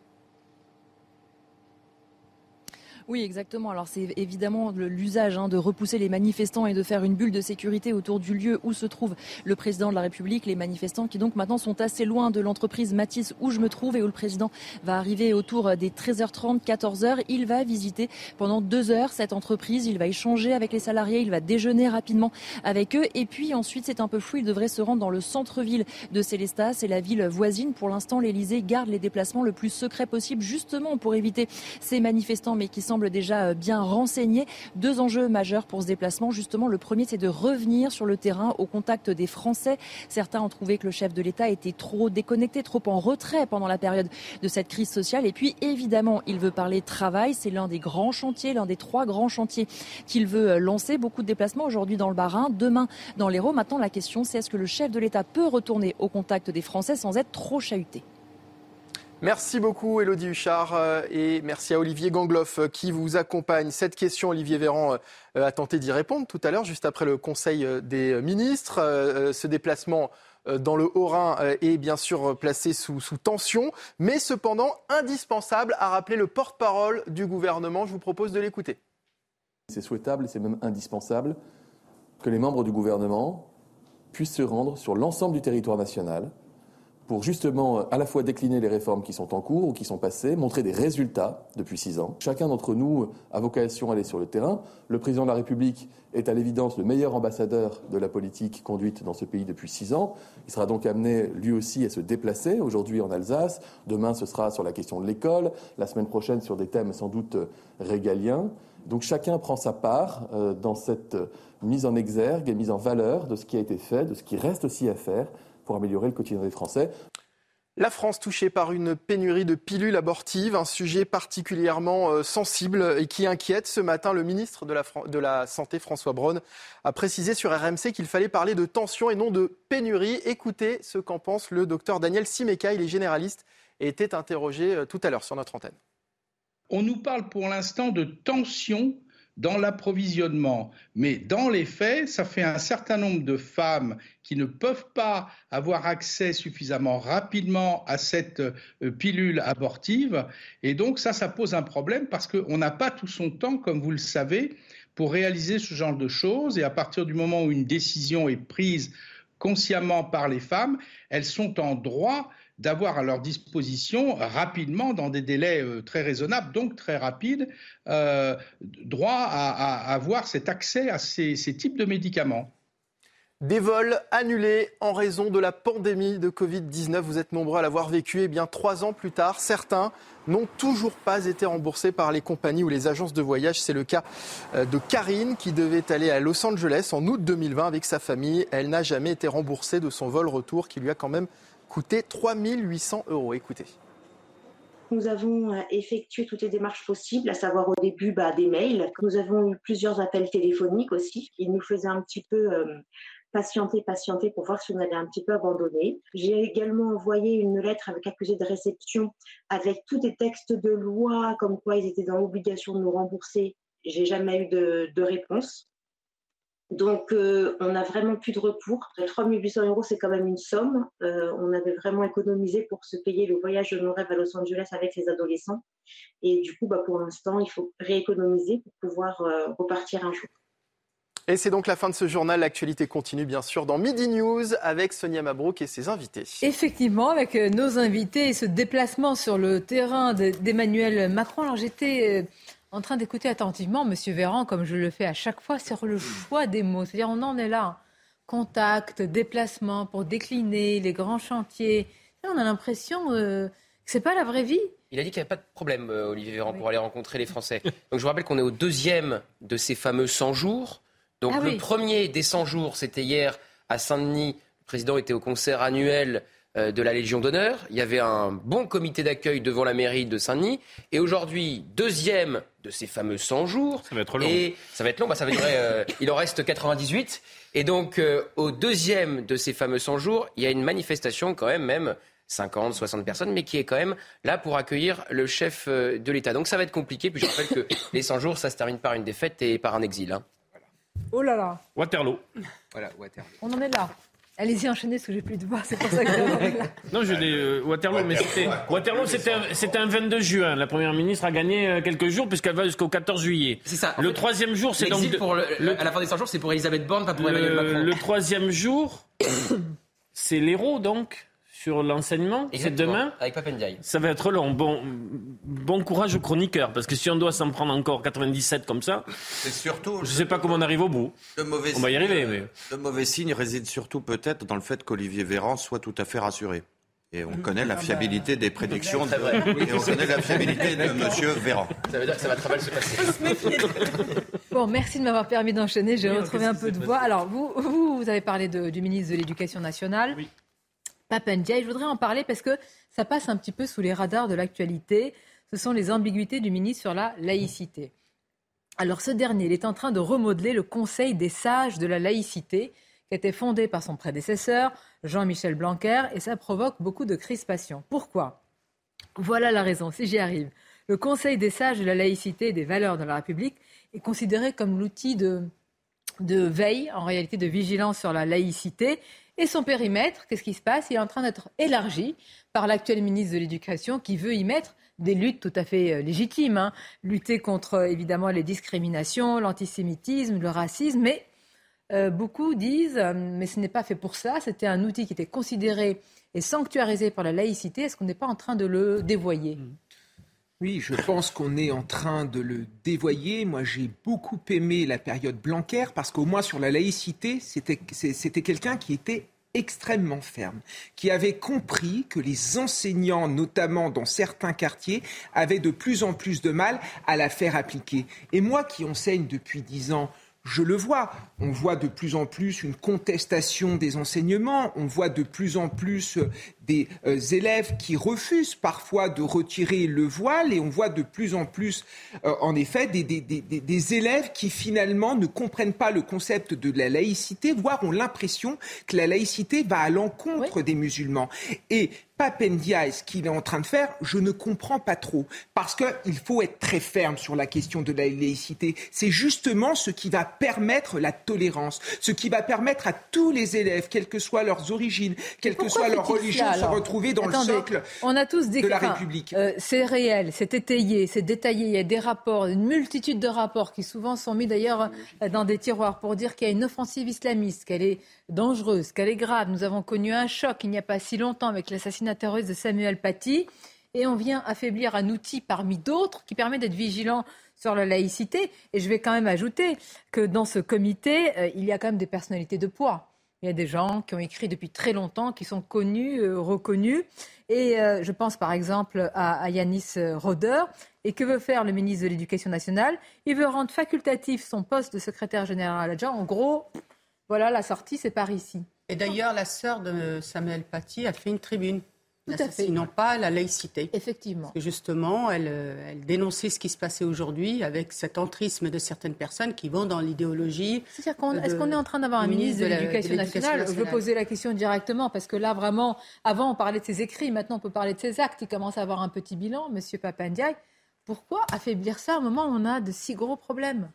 Oui, exactement. Alors c'est évidemment l'usage hein, de repousser les manifestants et de faire une bulle de sécurité autour du lieu où se trouve le président de la République. Les manifestants qui donc maintenant sont assez loin de l'entreprise Matisse où je me trouve et où le président va arriver autour des 13h30, 14h. Il va visiter pendant deux heures cette entreprise. Il va échanger avec les salariés. Il va déjeuner rapidement avec eux. Et puis ensuite, c'est un peu flou. Il devrait se rendre dans le centre-ville de Célestat. C'est la ville voisine. Pour l'instant, l'Elysée garde les déplacements le plus secrets possible, justement pour éviter ces manifestants, mais qui semblent déjà euh, bien renseignés. Deux enjeux majeurs pour ce déplacement. Justement, le premier, c'est de revenir sur le terrain au contact des Français. Certains ont trouvé que le chef de l'État était trop déconnecté, trop en retrait pendant la période de cette crise sociale. Et puis, évidemment, il veut parler travail. C'est l'un des grands chantiers, l'un des trois grands chantiers qu'il veut euh, lancer. Beaucoup de déplacements aujourd'hui dans le Bas-Rhin, demain dans l'Hérault. Maintenant, la question, c'est est-ce que le chef de l'État peut retourner au contact des Français sans être trop chahuté? Merci beaucoup Elodie Huchard euh, et merci à Olivier Gangloff euh, qui vous accompagne. Cette question, Olivier Véran euh, a tenté d'y répondre tout à l'heure, juste après le Conseil des ministres. Ce déplacement dans le Haut-Rhin est bien sûr placé sous, sous, tension, mais cependant indispensable, à rappeler le porte-parole du gouvernement. Je vous propose de l'écouter. C'est souhaitable c'est même indispensable que les membres du gouvernement puissent se rendre sur l'ensemble du territoire national pour justement euh, à la fois décliner les réformes qui sont en cours ou qui sont passées, montrer des résultats depuis six ans. Chacun d'entre nous euh, a vocation à aller sur le terrain. Le président de la République est à l'évidence le meilleur ambassadeur de la politique conduite dans ce pays depuis six ans. Il sera donc amené lui aussi à se déplacer, aujourd'hui en Alsace, demain ce sera sur la question de l'école, la semaine prochaine sur des thèmes sans doute euh, régaliens. Donc chacun prend sa part dans cette mise en exergue et mise en valeur de ce qui a été fait, de ce qui reste aussi à faire pour améliorer le quotidien des Français. La France touchée par une pénurie de pilules abortives, un sujet particulièrement euh, sensible et qui inquiète. Ce matin, le ministre de la, de la Santé, François Braun, a précisé sur RMC qu'il fallait parler de tension et non de pénurie. Écoutez ce qu'en pense le docteur Daniel Simeka, il est généraliste et était interrogé euh, tout à l'heure sur notre antenne. On nous parle pour l'instant de tension dans l'approvisionnement. Mais dans les faits, ça fait un certain nombre de femmes qui ne peuvent pas avoir accès suffisamment rapidement à cette euh, pilule abortive. Et donc ça, ça pose un problème parce qu'on n'a pas tout son temps, comme vous le savez, pour réaliser ce genre de choses. Et à partir du moment où une décision est prise consciemment par les femmes, elles sont en droit d'avoir à leur disposition rapidement, dans des délais euh, très raisonnables, donc très rapides, euh, droit à, avoir cet accès à ces, types de médicaments. Des vols annulés en raison de la pandémie de Covid-19. Vous êtes nombreux à l'avoir vécu. Et eh bien, trois ans plus tard, certains n'ont toujours pas été remboursés par les compagnies ou les agences de voyage. C'est le cas euh, de Karine qui devait aller à Los Angeles en août 2020 avec sa famille. Elle n'a jamais été remboursée de son vol retour qui lui a quand même coûté 3 800 euros. Écoutez. Nous avons euh, effectué toutes les démarches possibles, à savoir au début bah, des mails. Nous avons eu plusieurs appels téléphoniques aussi. Ils nous faisaient un petit peu euh, patienter, patienter pour voir si on allait un petit peu abandonner. J'ai également envoyé une lettre avec accusé de réception avec tous les textes de loi comme quoi ils étaient dans l'obligation de nous rembourser. J'ai jamais eu de, de réponse. Donc, euh, on n'a vraiment plus de recours. 3 800 euros, c'est quand même une somme. Euh, on avait vraiment économisé pour se payer le voyage de nos rêves à Los Angeles avec les adolescents. Et du coup, bah, pour l'instant, il faut rééconomiser pour pouvoir euh, repartir un jour. Et c'est donc la fin de ce journal. L'actualité continue, bien sûr, dans Midi News avec Sonia Mabrouk et ses invités. Effectivement, avec nos invités et ce déplacement sur le terrain d'Emmanuel Macron. Alors, j'étais en train d'écouter attentivement M. Véran, comme je le fais à chaque fois, sur le choix des mots. C'est-à-dire, on en est là. Contact, déplacement pour décliner les grands chantiers. on a l'impression euh, que ce n'est pas la vraie vie. Il a dit qu'il n'y avait pas de problème, euh, Olivier Véran, pour aller rencontrer les Français. Donc je vous rappelle qu'on est au deuxième de ces fameux 100 jours. Donc ah le premier des 100 jours, c'était hier à Saint-Denis. Le président était au concert annuel de la Légion d'honneur. Il y avait un bon comité d'accueil devant la mairie de Saint-Denis. Et aujourd'hui, deuxième de ces fameux 100 jours. Ça va être long. Et ça va être long. Bah, ça va durer, euh, il en reste 98. Et donc, euh, au deuxième de ces fameux 100 jours, il y a une manifestation quand même, même 50, 60 personnes, mais qui est quand même là pour accueillir le chef de l'État. Donc ça va être compliqué. Puis je rappelle que les 100 jours, ça se termine par une défaite et par un exil. Hein. Oh là là. Waterloo. Voilà, Waterloo. On en est là. Allez-y, enchaînez, parce que j'ai plus de voix, c'est pour ça que je Non, je dis euh, Waterloo, mais c'était Waterloo, c'était un 22 juin. La première ministre a gagné euh, quelques jours puisqu'elle va jusqu'au 14 juillet. C'est ça. Le troisième jour, c'est donc pour le, à la fin des 100 jours, c'est pour Elisabeth Borne, pas pour Emmanuel Macron. Le troisième jour, c'est l'héros donc sur l'enseignement. C'est demain. Avec Papendiaï. Ça va être long. Bon, bon courage aux chroniqueurs, parce que si on doit s'en prendre encore 97 comme ça, surtout, je ne sais pas comment on arrive au bout. on va y arriver. Mais... Le mauvais signe réside surtout peut-être dans le fait qu'Olivier Véran soit tout à fait rassuré. Et on connaît la fiabilité des prédictions de, et on connaît la fiabilité de M. Véran. Ça veut dire que ça va très mal se passer. bon, merci de m'avoir permis d'enchaîner. J'ai retrouvé un peu de voix. Alors, vous, vous, vous avez parlé de, du ministre de l'Éducation nationale. Oui. Papendia. je voudrais en parler parce que ça passe un petit peu sous les radars de l'actualité. Ce sont les ambiguïtés du ministre sur la laïcité. Alors ce dernier, il est en train de remodeler le Conseil des sages de la laïcité qui a été fondé par son prédécesseur, Jean-Michel Blanquer, et ça provoque beaucoup de crispation. Pourquoi? Voilà la raison, si j'y arrive. Le Conseil des sages de la laïcité et des valeurs de la République est considéré comme l'outil de veille, en réalité de vigilance sur la laïcité. Et son périmètre, qu'est-ce qui se passe? Il est en train d'être élargi par l'actuel ministre de l'Éducation qui veut y mettre des luttes tout à fait euh, légitimes. Hein. Lutter contre, euh, évidemment, les discriminations, l'antisémitisme, le racisme. Mais euh, beaucoup disent, mais ce n'est pas fait pour ça. C'était un outil qui était considéré et sanctuarisé par la laïcité. Est-ce qu'on n'est pas en train de le dévoyer? Mmh. Oui, je pense qu'on est en train de le dévoyer. Moi, j'ai beaucoup aimé la période Blanquer parce qu'au moins sur la laïcité, c'était quelqu'un qui était extrêmement ferme, qui avait compris que les enseignants, notamment dans certains quartiers, avaient de plus en plus de mal à la faire appliquer. Et moi qui enseigne depuis dix ans, je le vois. On voit de plus en plus une contestation des enseignements, on voit de plus en plus des euh, élèves qui refusent parfois de retirer le voile et on voit de plus en plus, euh, en effet, des, des, des, des, élèves qui finalement ne comprennent pas le concept de la laïcité, voire ont l'impression que la laïcité va à l'encontre des musulmans. Et Papendia ce qu'il est en train de faire, je ne comprends pas trop. Parce qu'il faut être très ferme sur la question de la laïcité. C'est justement ce qui va permettre la tolérance, ce qui va permettre à tous les élèves, quelles que soient leurs origines, quelle que soit leur religion, se retrouver dans le socle on a tous des, de la République. Euh, c'est réel, c'est étayé, c'est détaillé. Il y a des rapports, une multitude de rapports qui souvent sont mis d'ailleurs euh, dans des tiroirs pour dire qu'il y a une offensive islamiste, qu'elle est dangereuse, qu'elle est grave. Nous avons connu un choc il n'y a pas si longtemps avec l'assassinat terroriste de Samuel Paty. Et on vient affaiblir un outil parmi d'autres qui permet d'être vigilant sur la laïcité. Et je vais quand même ajouter que dans ce comité, euh, il y a quand même des personnalités de poids. Il y a des gens qui ont écrit depuis très longtemps, qui sont connus, euh, reconnus. Et euh, je pense par exemple à, Yanis Roder. Et que veut faire le ministre de l'Éducation nationale? Il veut rendre facultatif son poste de secrétaire général adjoint. En gros, voilà, la sortie, c'est par ici. Et d'ailleurs, la sœur de Samuel Paty a fait une tribune. Tout à fait. Sinon pas la laïcité. Effectivement. Parce que justement, elle, elle, dénonçait ce qui se passait aujourd'hui avec cet entrisme de certaines personnes qui vont dans l'idéologie. Est-ce qu'on est en train d'avoir un ministre de l'Éducation nationale, Je veux poser la question directement parce que là, vraiment, avant, on parlait de ses écrits, maintenant, on peut parler de ses actes. Il commence à avoir un petit bilan, Monsieur Papandiaï. Pourquoi affaiblir ça au moment où on a de si gros problèmes?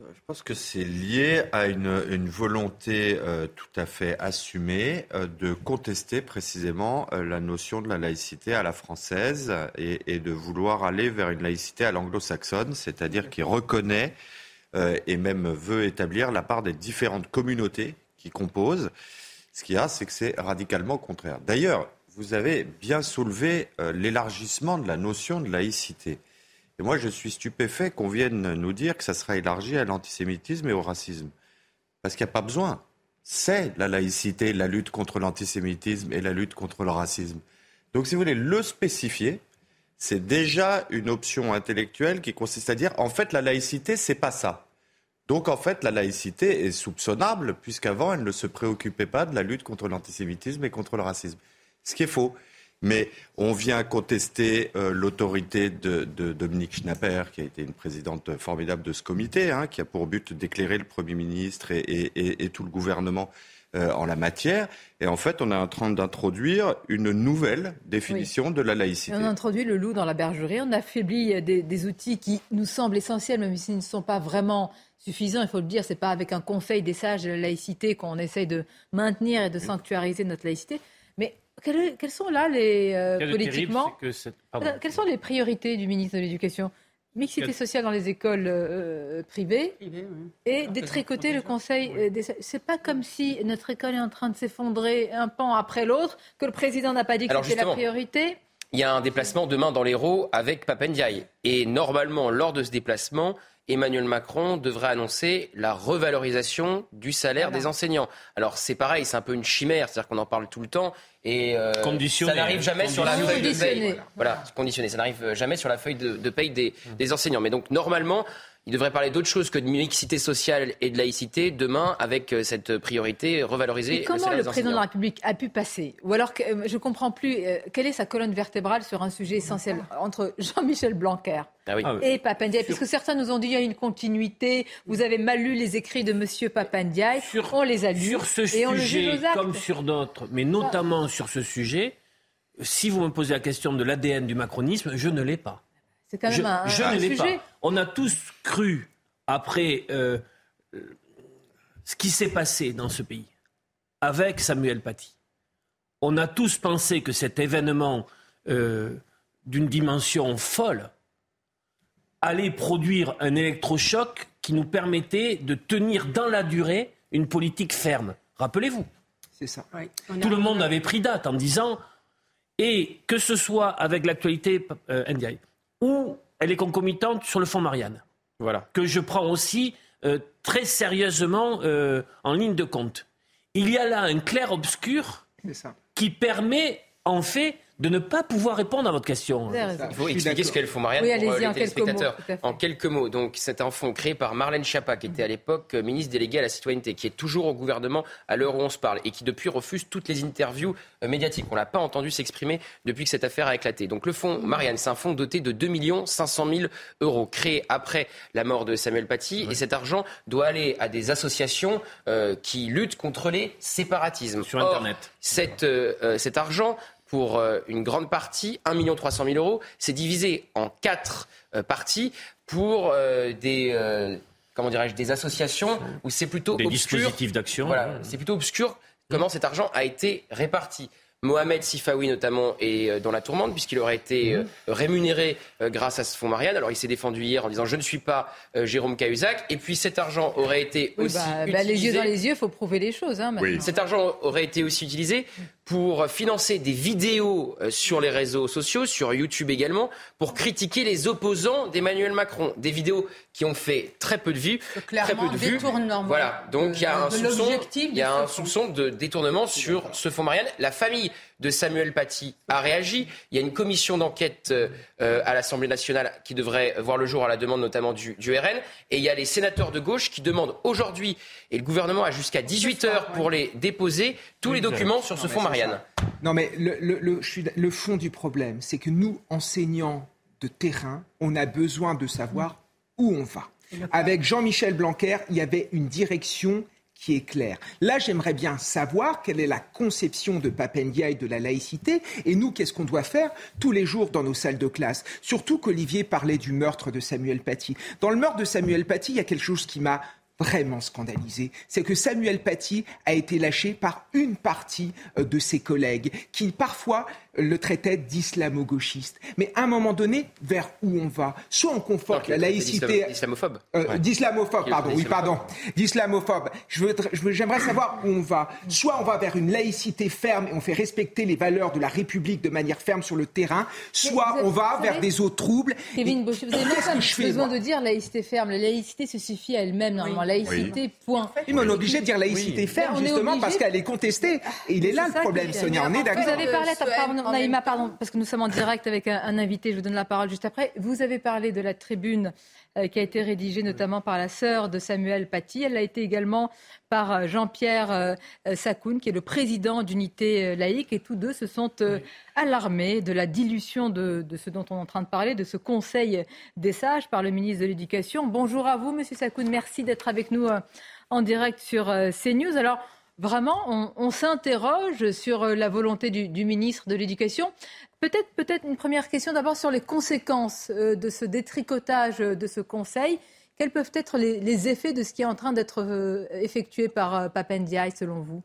Je pense que c'est lié à une, volonté euh, tout à fait assumée euh, de contester précisément euh, la notion de la laïcité à la française et, de vouloir aller vers une laïcité à l'anglo-saxonne, c'est-à-dire qui reconnaît et même veut établir la part des différentes communautés qui composent. Ce qu'il y a, c'est que c'est radicalement contraire. D'ailleurs, vous avez bien soulevé l'élargissement de la notion de laïcité. Et moi, je suis stupéfait qu'on vienne nous dire que ça sera élargi à l'antisémitisme et au racisme. Parce qu'il n'y a pas besoin. C'est la laïcité, la lutte contre l'antisémitisme et la lutte contre le racisme. Donc, si vous voulez le spécifier, c'est déjà une option intellectuelle qui consiste à dire, en fait, la laïcité, c'est pas ça. Donc, en fait, la laïcité est soupçonnable, puisqu'avant, elle ne se préoccupait pas de la lutte contre l'antisémitisme et contre le racisme. Ce qui est faux mais on vient contester euh, l'autorité de, Dominique Schnapper, qui a été une présidente formidable de ce comité, hein, qui a pour but d'éclairer le Premier ministre et, tout le gouvernement euh, en la matière. Et en fait, on est en train d'introduire une nouvelle définition de la laïcité. on a introduit le loup dans la bergerie, on affaiblit des, des outils qui nous semblent essentiels, même s'ils ne sont pas vraiment suffisants. Il faut le dire, c'est pas avec un conseil des sages de la laïcité qu'on essaye de maintenir et de sanctuariser notre laïcité. Mais quelles, sont là les euh, politiquement Quelles sont les priorités du ministre de l'Éducation? Mixité sociale dans les écoles euh, privées et détricoter le conseil. Euh, c'est pas comme si notre école est en train de s'effondrer un pan après l'autre, que le président n'a pas dit que c'était la priorité. Il y a un déplacement demain dans l'Hérault avec Papendiaï. Et normalement, lors de ce déplacement, Emmanuel Macron devrait annoncer la revalorisation du salaire des enseignants. Alors c'est pareil, c'est un peu une chimère, c'est-à-dire qu'on en parle tout le temps et euh, ça n'arrive jamais sur la feuille de paye. Voilà, conditionné, ça n'arrive jamais sur la feuille de, de paye des, des enseignants. Mais donc normalement, il devrait parler d'autre chose que de mixité sociale et de laïcité demain avec euh, cette priorité revalorisée. comment le, président de la République a pu passer Ou alors, euh, je ne comprends plus, euh, quelle est sa colonne vertébrale sur un sujet essentiel entre Jean-Michel Blanquer ah et Papandiaï Puisque certains nous ont dit qu'il y a une continuité, vous avez mal lu les écrits de M. Papandiaï, on les a lus sur ce et sujet, comme sur d'autres, mais notamment sur ce sujet, si vous me posez la question de l'ADN du macronisme, je ne l'ai pas. C'est quand même je, un, je un ne l'ai sujet. pas. On a tous cru, après euh, ce qui s'est passé dans ce pays, avec Samuel Paty, on a tous pensé que cet événement euh, d'une dimension folle allait produire un électrochoc qui nous permettait de tenir dans la durée une politique ferme. Rappelez-vous. C'est ça. Tout le monde avait pris date en disant, et que ce soit avec l'actualité euh, NDI, ou elle est concomitante sur le fonds Marianne, Voilà. que je prends aussi euh, très sérieusement euh, en ligne de compte. Il y a là un clair-obscur qui permet, en fait, de ne pas pouvoir répondre à votre question. Il faut expliquer ce qu'est le fonds Marianne Oui, pour euh, allez-y, les en quelques téléspectateurs. mots, à fait. En quelques mots, donc c'est un fonds créé par Marlène Schiappa, qui était à l'époque euh, ministre déléguée à la citoyenneté, qui est toujours au gouvernement à l'heure où on se parle et qui depuis refuse toutes les interviews euh, médiatiques. On l'a pas entendu s'exprimer depuis que cette affaire a éclaté. Donc le fonds Marianne, c'est un fonds doté de 2 500 000 euros, créé après la mort de Samuel Paty, et cet argent doit aller à des associations euh, qui luttent contre les séparatismes. Sur Or, Internet. cette, euh, cet argent, pour euh, une grande partie, 1 300 000 euros, c'est divisé en quatre euh, parties pour euh, des, euh, comment dirais-je, des associations où c'est plutôt Des obscur. dispositifs d'action. Voilà, c'est plutôt obscur comment cet argent a été réparti. Mohamed Sifawi notamment est dans la tourmente puisqu'il aurait été euh, rémunéré grâce à ce fonds Marianne. Alors il s'est défendu hier en disant je ne suis pas Jérôme Cahuzac et puis cet argent aurait été Oui, aussi bah, bah, les yeux dans les yeux, il faut prouver les choses. Hein, maintenant. cet argent aurait été aussi utilisé pour financer des vidéos euh, sur les réseaux sociaux, sur YouTube également, pour critiquer les opposants d'Emmanuel Macron. Des vidéos qui ont fait très peu de vues, très peu de vues. Voilà, donc il y a un soupçon, il y a de un soupçon de détournement sur ce fonds Marianne. La famille de Samuel Paty a réagi. Il y a une commission d'enquête euh, euh, à l'Assemblée nationale qui devrait voir le jour à la demande notamment du, du RN. Et il y a les sénateurs de gauche qui demandent aujourd'hui, et le gouvernement a jusqu'à 18 heures pour les déposer, tous les documents sur ce fonds Marianne. Non, mais le, le- le- je suis- le fond du problème, c'est que nous, enseignants de terrain, on a besoin de savoir où on va. Avec Jean-Michel Blanquer, il y avait une direction qui est claire. Là, j'aimerais bien savoir quelle est la conception de Papendiaï de la laïcité et nous, qu'est-ce qu'on doit faire tous les jours dans nos salles de classe? Surtout qu'Olivier parlait du meurtre de Samuel Paty. Dans le meurtre de Samuel Paty, il y a quelque chose qui m'a vraiment scandalisé, c'est que Samuel Paty a été lâché par une partie euh, de ses collègues qui parfois le traitaient d'islamo-gauchiste. Mais à un moment donné, vers où on va? Soit on conforte la laïcité... Islamophobe. Euh, D'islamophobe, pardon, oui, d'islamophobe. pardon. D'islamophobe. J'aimerais savoir où on va. Soit on va vers une laïcité ferme et on fait respecter les valeurs de la République de manière ferme sur le terrain, soit on va vers des eaux troubles. Kevin Bossuet, vous avez même pas besoin de dire laïcité ferme. La laïcité se suffit à elle-même, normalement. Laïcité, point. Oui, mais on est obligé de dire laïcité Oui. ferme, est justement, obligé- parce qu'elle est contestée. Et il est là C'est le problème, qui- Sonia, on est d'accord. Vous avez parlé, pardon, Naïma, pardon, parce que nous sommes en direct avec un, un invité, je vous donne la parole juste après. Vous avez parlé de la tribune euh, qui a été rédigée notamment par la sœur de Samuel Paty. Elle a été également par euh, Jean-Pierre euh, euh, Sakoun, qui est le président d'Unité euh, laïque, et tous deux se sont euh, alarmés de la dilution de, de ce dont on est en train de parler, de ce Conseil des sages par le ministre de l'Éducation. Bonjour à vous, Monsieur Sakoun, merci d'être avec nous euh, en direct sur euh, CNews. Alors, Vraiment, on, s'interroge sur euh, la volonté du, ministre de l'Éducation. Peut-être, une première question d'abord sur les conséquences euh, de ce détricotage euh, de ce Conseil. Quels peuvent être les, effets de ce qui est en train d'être effectué par Papendiaï, selon vous?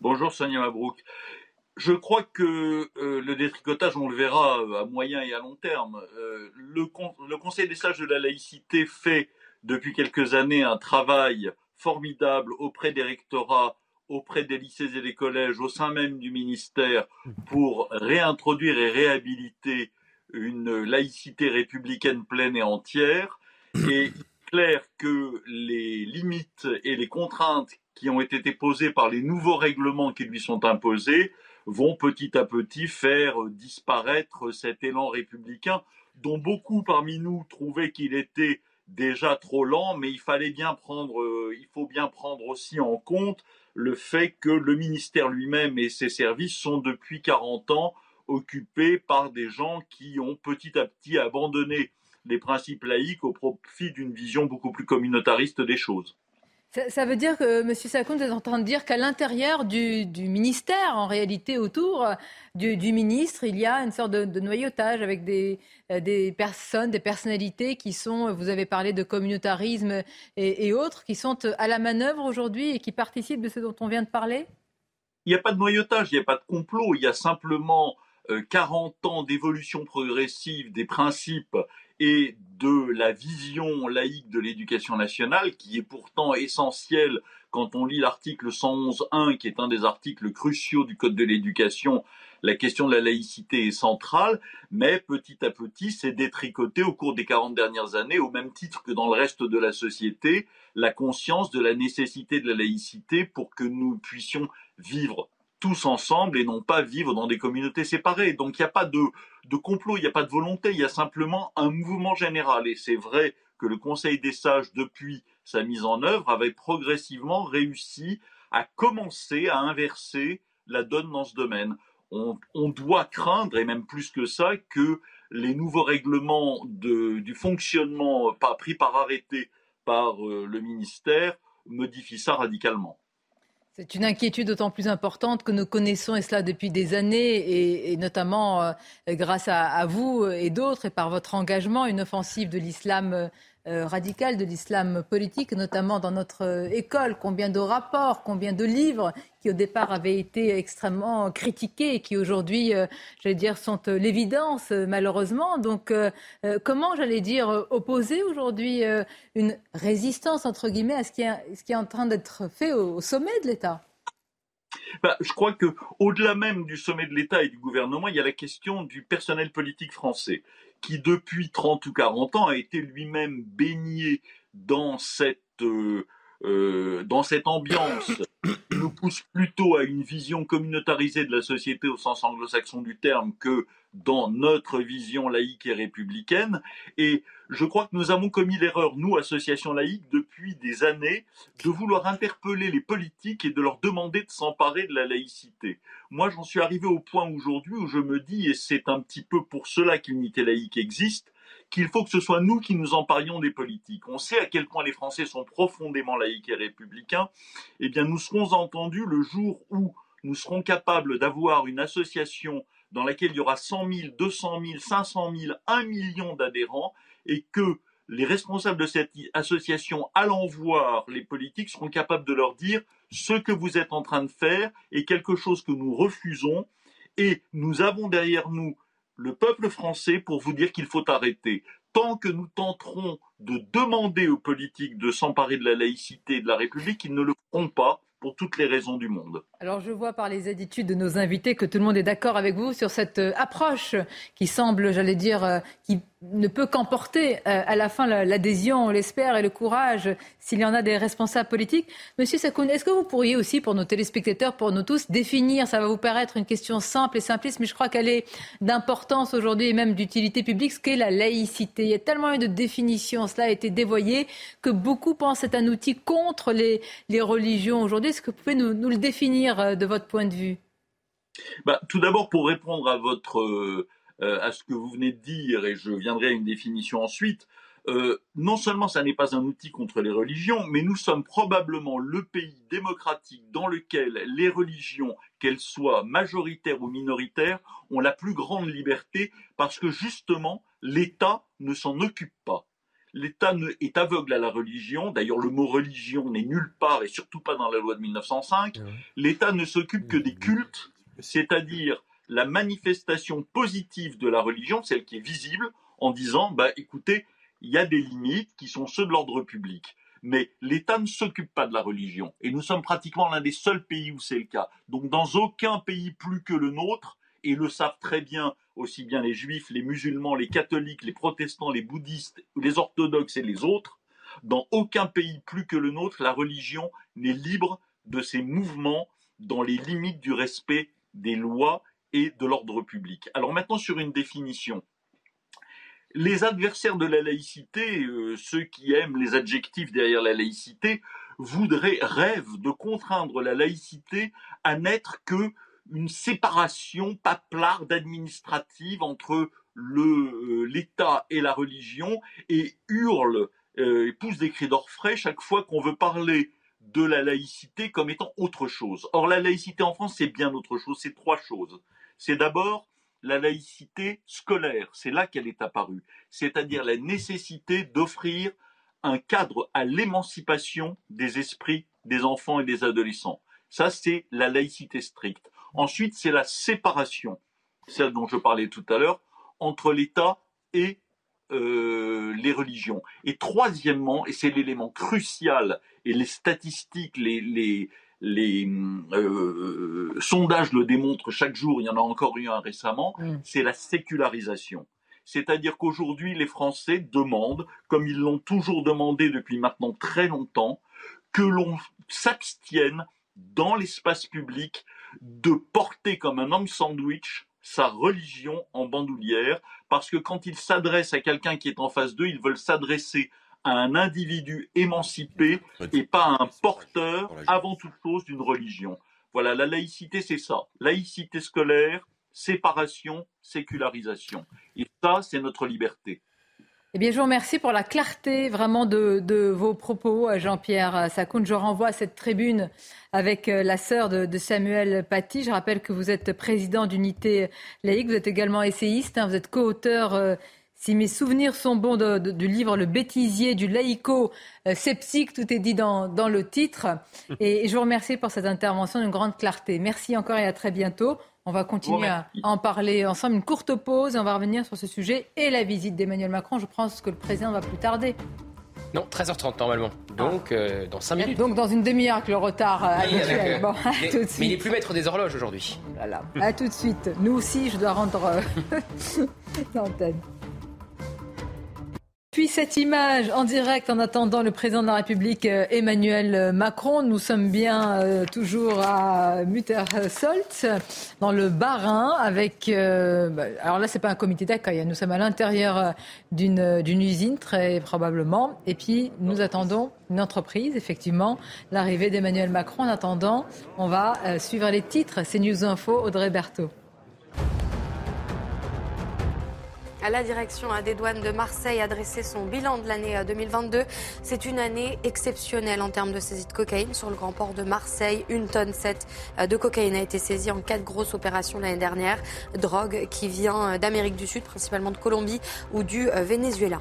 Bonjour Sonia Mabrouk. Je crois que le détricotage, on le verra à moyen et à long terme. Le Conseil des sages de la laïcité fait depuis quelques années un travail formidable auprès des rectorats, auprès des lycées et des collèges, au sein même du ministère, pour réintroduire et réhabiliter une laïcité républicaine pleine et entière. Et il est clair que les limites et les contraintes qui ont été posées par les nouveaux règlements qui lui sont imposés vont petit à petit faire disparaître cet élan républicain dont beaucoup parmi nous trouvaient qu'il était déjà trop lent, mais il fallait bien prendre, euh, il faut bien prendre aussi en compte le fait que le ministère lui-même et ses services sont depuis 40 ans occupés par des gens qui ont petit à petit abandonné les principes laïques au profit d'une vision beaucoup plus communautariste des choses. Ça, veut dire que M. Sakoun est en train de dire qu'à l'intérieur du, ministère, en réalité autour du, ministre, il y a une sorte de, noyautage avec des, euh, des, personnes, des personnalités qui sont, vous avez parlé de communautarisme et, autres, qui sont à la manœuvre aujourd'hui et qui participent de ce dont on vient de parler? Il n'y a pas de noyautage, il n'y a pas de complot, il y a simplement 40 euh, ans d'évolution progressive des principes et de la vision laïque de l'éducation nationale, qui est pourtant essentielle quand on lit l'article 111.1, qui est un des articles cruciaux du Code de l'éducation, la question de la laïcité est centrale, mais petit à petit, c'est détricoté au cours des 40 dernières années, au même titre que dans le reste de la société, la conscience de la nécessité de la laïcité pour que nous puissions vivre tous ensemble et non pas vivre dans des communautés séparées. Donc il n'y a pas de, complot, il n'y a pas de volonté, il y a simplement un mouvement général. Et c'est vrai que le Conseil des sages, depuis sa mise en œuvre, avait progressivement réussi à commencer à inverser la donne dans ce domaine. On, doit craindre, et même plus que ça, que les nouveaux règlements du fonctionnement pas pris par arrêté par euh, le ministère modifient ça radicalement. C'est une inquiétude d'autant plus importante que nous connaissons, et cela depuis des années, et, notamment euh, grâce à, vous et d'autres, et par votre engagement, une offensive de l'islam euh, radical de l'islam politique, notamment dans notre euh, école. Combien de rapports, combien de livres qui au départ avaient été extrêmement critiqués et qui aujourd'hui, euh, j'allais dire, sont l'évidence malheureusement. Donc comment, j'allais dire, opposer aujourd'hui une résistance, entre guillemets, à ce qui est, ce qui est en train d'être fait au, sommet de l'État? Bah, je crois que, au-delà même du sommet de l'État et du gouvernement, il y a la question du personnel politique français qui depuis 30 ou 40 ans a été lui-même baigné dans cette, euh, euh, dans cette ambiance qui nous pousse plutôt à une vision communautarisée de la société au sens anglo-saxon du terme que dans notre vision laïque et républicaine. Et je crois que nous avons commis l'erreur, nous, associations laïques, depuis des années, de vouloir interpeller les politiques et de leur demander de s'emparer de la laïcité. Moi, j'en suis arrivé au point aujourd'hui où je me dis, et c'est un petit peu pour cela que l'unité laïque existe, qu'il faut que ce soit nous qui nous emparions des politiques. On sait à quel point les Français sont profondément laïques et républicains. Eh bien, nous serons entendus le jour où nous serons capables d'avoir une association dans laquelle il y aura 100 000, 200 000, 500 000, 1 million d'adhérents et que les responsables de cette association allant voir les politiques seront capables de leur dire ce que vous êtes en train de faire est quelque chose que nous refusons et nous avons derrière nous le peuple français pour vous dire qu'il faut arrêter. Tant que nous tenterons de demander aux politiques de s'emparer de la laïcité et de la République, ils ne le feront pas pour toutes les raisons du monde. Alors je vois par les attitudes de nos invités que tout le monde est d'accord avec vous sur cette euh, approche qui semble, j'allais dire, euh, qui ne peut qu'emporter euh, à la fin l'adhésion, on l'espère, et le courage s'il y en a des responsables politiques. Monsieur Sakoun, est-ce que vous pourriez aussi, pour nos téléspectateurs, pour nous tous, définir, ça va vous paraître une question simple et simpliste, mais je crois qu'elle est d'importance aujourd'hui et même d'utilité publique, ce qu'est la laïcité. Il y a tellement eu de définitions, cela a été dévoyé, que beaucoup pensent être un outil contre les, religions aujourd'hui. Est-ce que vous pouvez nous, nous, le définir euh, de votre point de vue? Bah, Tout d'abord, pour répondre à votre... Euh, euh, à ce que vous venez de dire, et je viendrai à une définition ensuite, euh, non seulement ça n'est pas un outil contre les religions, mais nous sommes probablement le pays démocratique dans lequel les religions, qu'elles soient majoritaires ou minoritaires, ont la plus grande liberté parce que justement l'État ne s'en occupe pas. L'État est aveugle à la religion. D'ailleurs, le mot religion n'est nulle part et surtout pas dans la loi de 1905. L'État ne s'occupe que des cultes, c'est-à-dire la manifestation positive de la religion, celle qui est visible, en disant, bah, écoutez, il y a des limites qui sont ceux de l'ordre public. Mais l'État ne s'occupe pas de la religion. Et nous sommes pratiquement l'un des seuls pays où c'est le cas. Donc dans aucun pays plus que le nôtre, et le savent très bien aussi bien les juifs, les musulmans, les catholiques, les protestants, les bouddhistes, les orthodoxes et les autres, dans aucun pays plus que le nôtre, la religion n'est libre de ses mouvements dans les limites du respect des lois et de l'ordre public. Alors maintenant sur une définition. Les adversaires de la laïcité, euh, ceux qui aiment les adjectifs derrière la laïcité, voudraient, rêvent de contraindre la laïcité à n'être que une séparation paplarde administrative entre euh, l'État et la religion et hurlent euh, et poussent des cris d'orfraie chaque fois qu'on veut parler de la laïcité comme étant autre chose. Or, la laïcité en France, c'est bien autre chose. C'est trois choses. C'est d'abord la laïcité scolaire. C'est là qu'elle est apparue. C'est-à-dire la nécessité d'offrir un cadre à l'émancipation des esprits des enfants et des adolescents. Ça, c'est la laïcité stricte. Ensuite, c'est la séparation, celle dont je parlais tout à l'heure, entre l'État et euh, les religions. Et troisièmement, et c'est l'élément crucial, et les statistiques, les, les, les euh, sondages le démontrent chaque jour, il y en a encore eu un récemment, Mm. c'est la sécularisation. C'est-à-dire qu'aujourd'hui, les Français demandent, comme ils l'ont toujours demandé depuis maintenant très longtemps, que l'on s'abstienne dans l'espace public de porter comme un homme sandwich sa religion en bandoulière, parce que quand ils s'adressent à quelqu'un qui est en face d'eux, ils veulent s'adresser à un individu émancipé et pas à un porteur, avant toute chose, d'une religion. Voilà, la laïcité, c'est ça. Laïcité scolaire, séparation, sécularisation. Et ça, c'est notre liberté. Eh bien, je vous remercie pour la clarté vraiment de, de vos propos, euh, Jean-Pierre Sacoun. Je renvoie à cette tribune avec euh, la sœur de, de Samuel Paty. Je rappelle que vous êtes président d'unité laïque, vous êtes également essayiste, hein, vous êtes co-auteur, euh, si mes souvenirs sont bons, de- de- du livre Le bêtisier du laïco-sceptique. Tout est dit dans, dans le titre. Et, et je vous remercie pour cette intervention d'une grande clarté. Merci encore et à très bientôt. On va continuer à à en parler ensemble. Une courte pause et on va revenir sur ce sujet et la visite d'Emmanuel Macron. Je pense que le président va plus tarder. Non, 13h30 normalement. Donc, euh, dans 5 minutes. Donc dans une demi-heure avec le retard euh, Oui, habituel. avec, euh, Bon, à mais, tout de mais il suite. est plus maître des horloges aujourd'hui. Voilà. À tout de suite. Nous aussi, je dois rendre euh, l'antenne. Puis cette image en direct en attendant le président de la République euh, Emmanuel Macron. Nous sommes bien euh, toujours à Muttersolt, dans le Bas-Rhin, avec. euh, bah, alors là, c'est pas un comité d'accueil. hein. Nous sommes à l'intérieur euh, d'une usine, très probablement. Et puis, nous attendons une entreprise, effectivement, l'arrivée d'Emmanuel Macron. En attendant, on va suivre les titres. C'est News Info, Audrey Berthaud. La direction des douanes de Marseille a dressé son bilan de l'année euh, 2022. C'est une année exceptionnelle en termes de saisie de cocaïne sur le grand port de Marseille. Une tonne 7 de cocaïne a été saisie en quatre grosses opérations l'année dernière. Drogue qui vient euh, d'Amérique du Sud, principalement de Colombie ou du euh, Venezuela.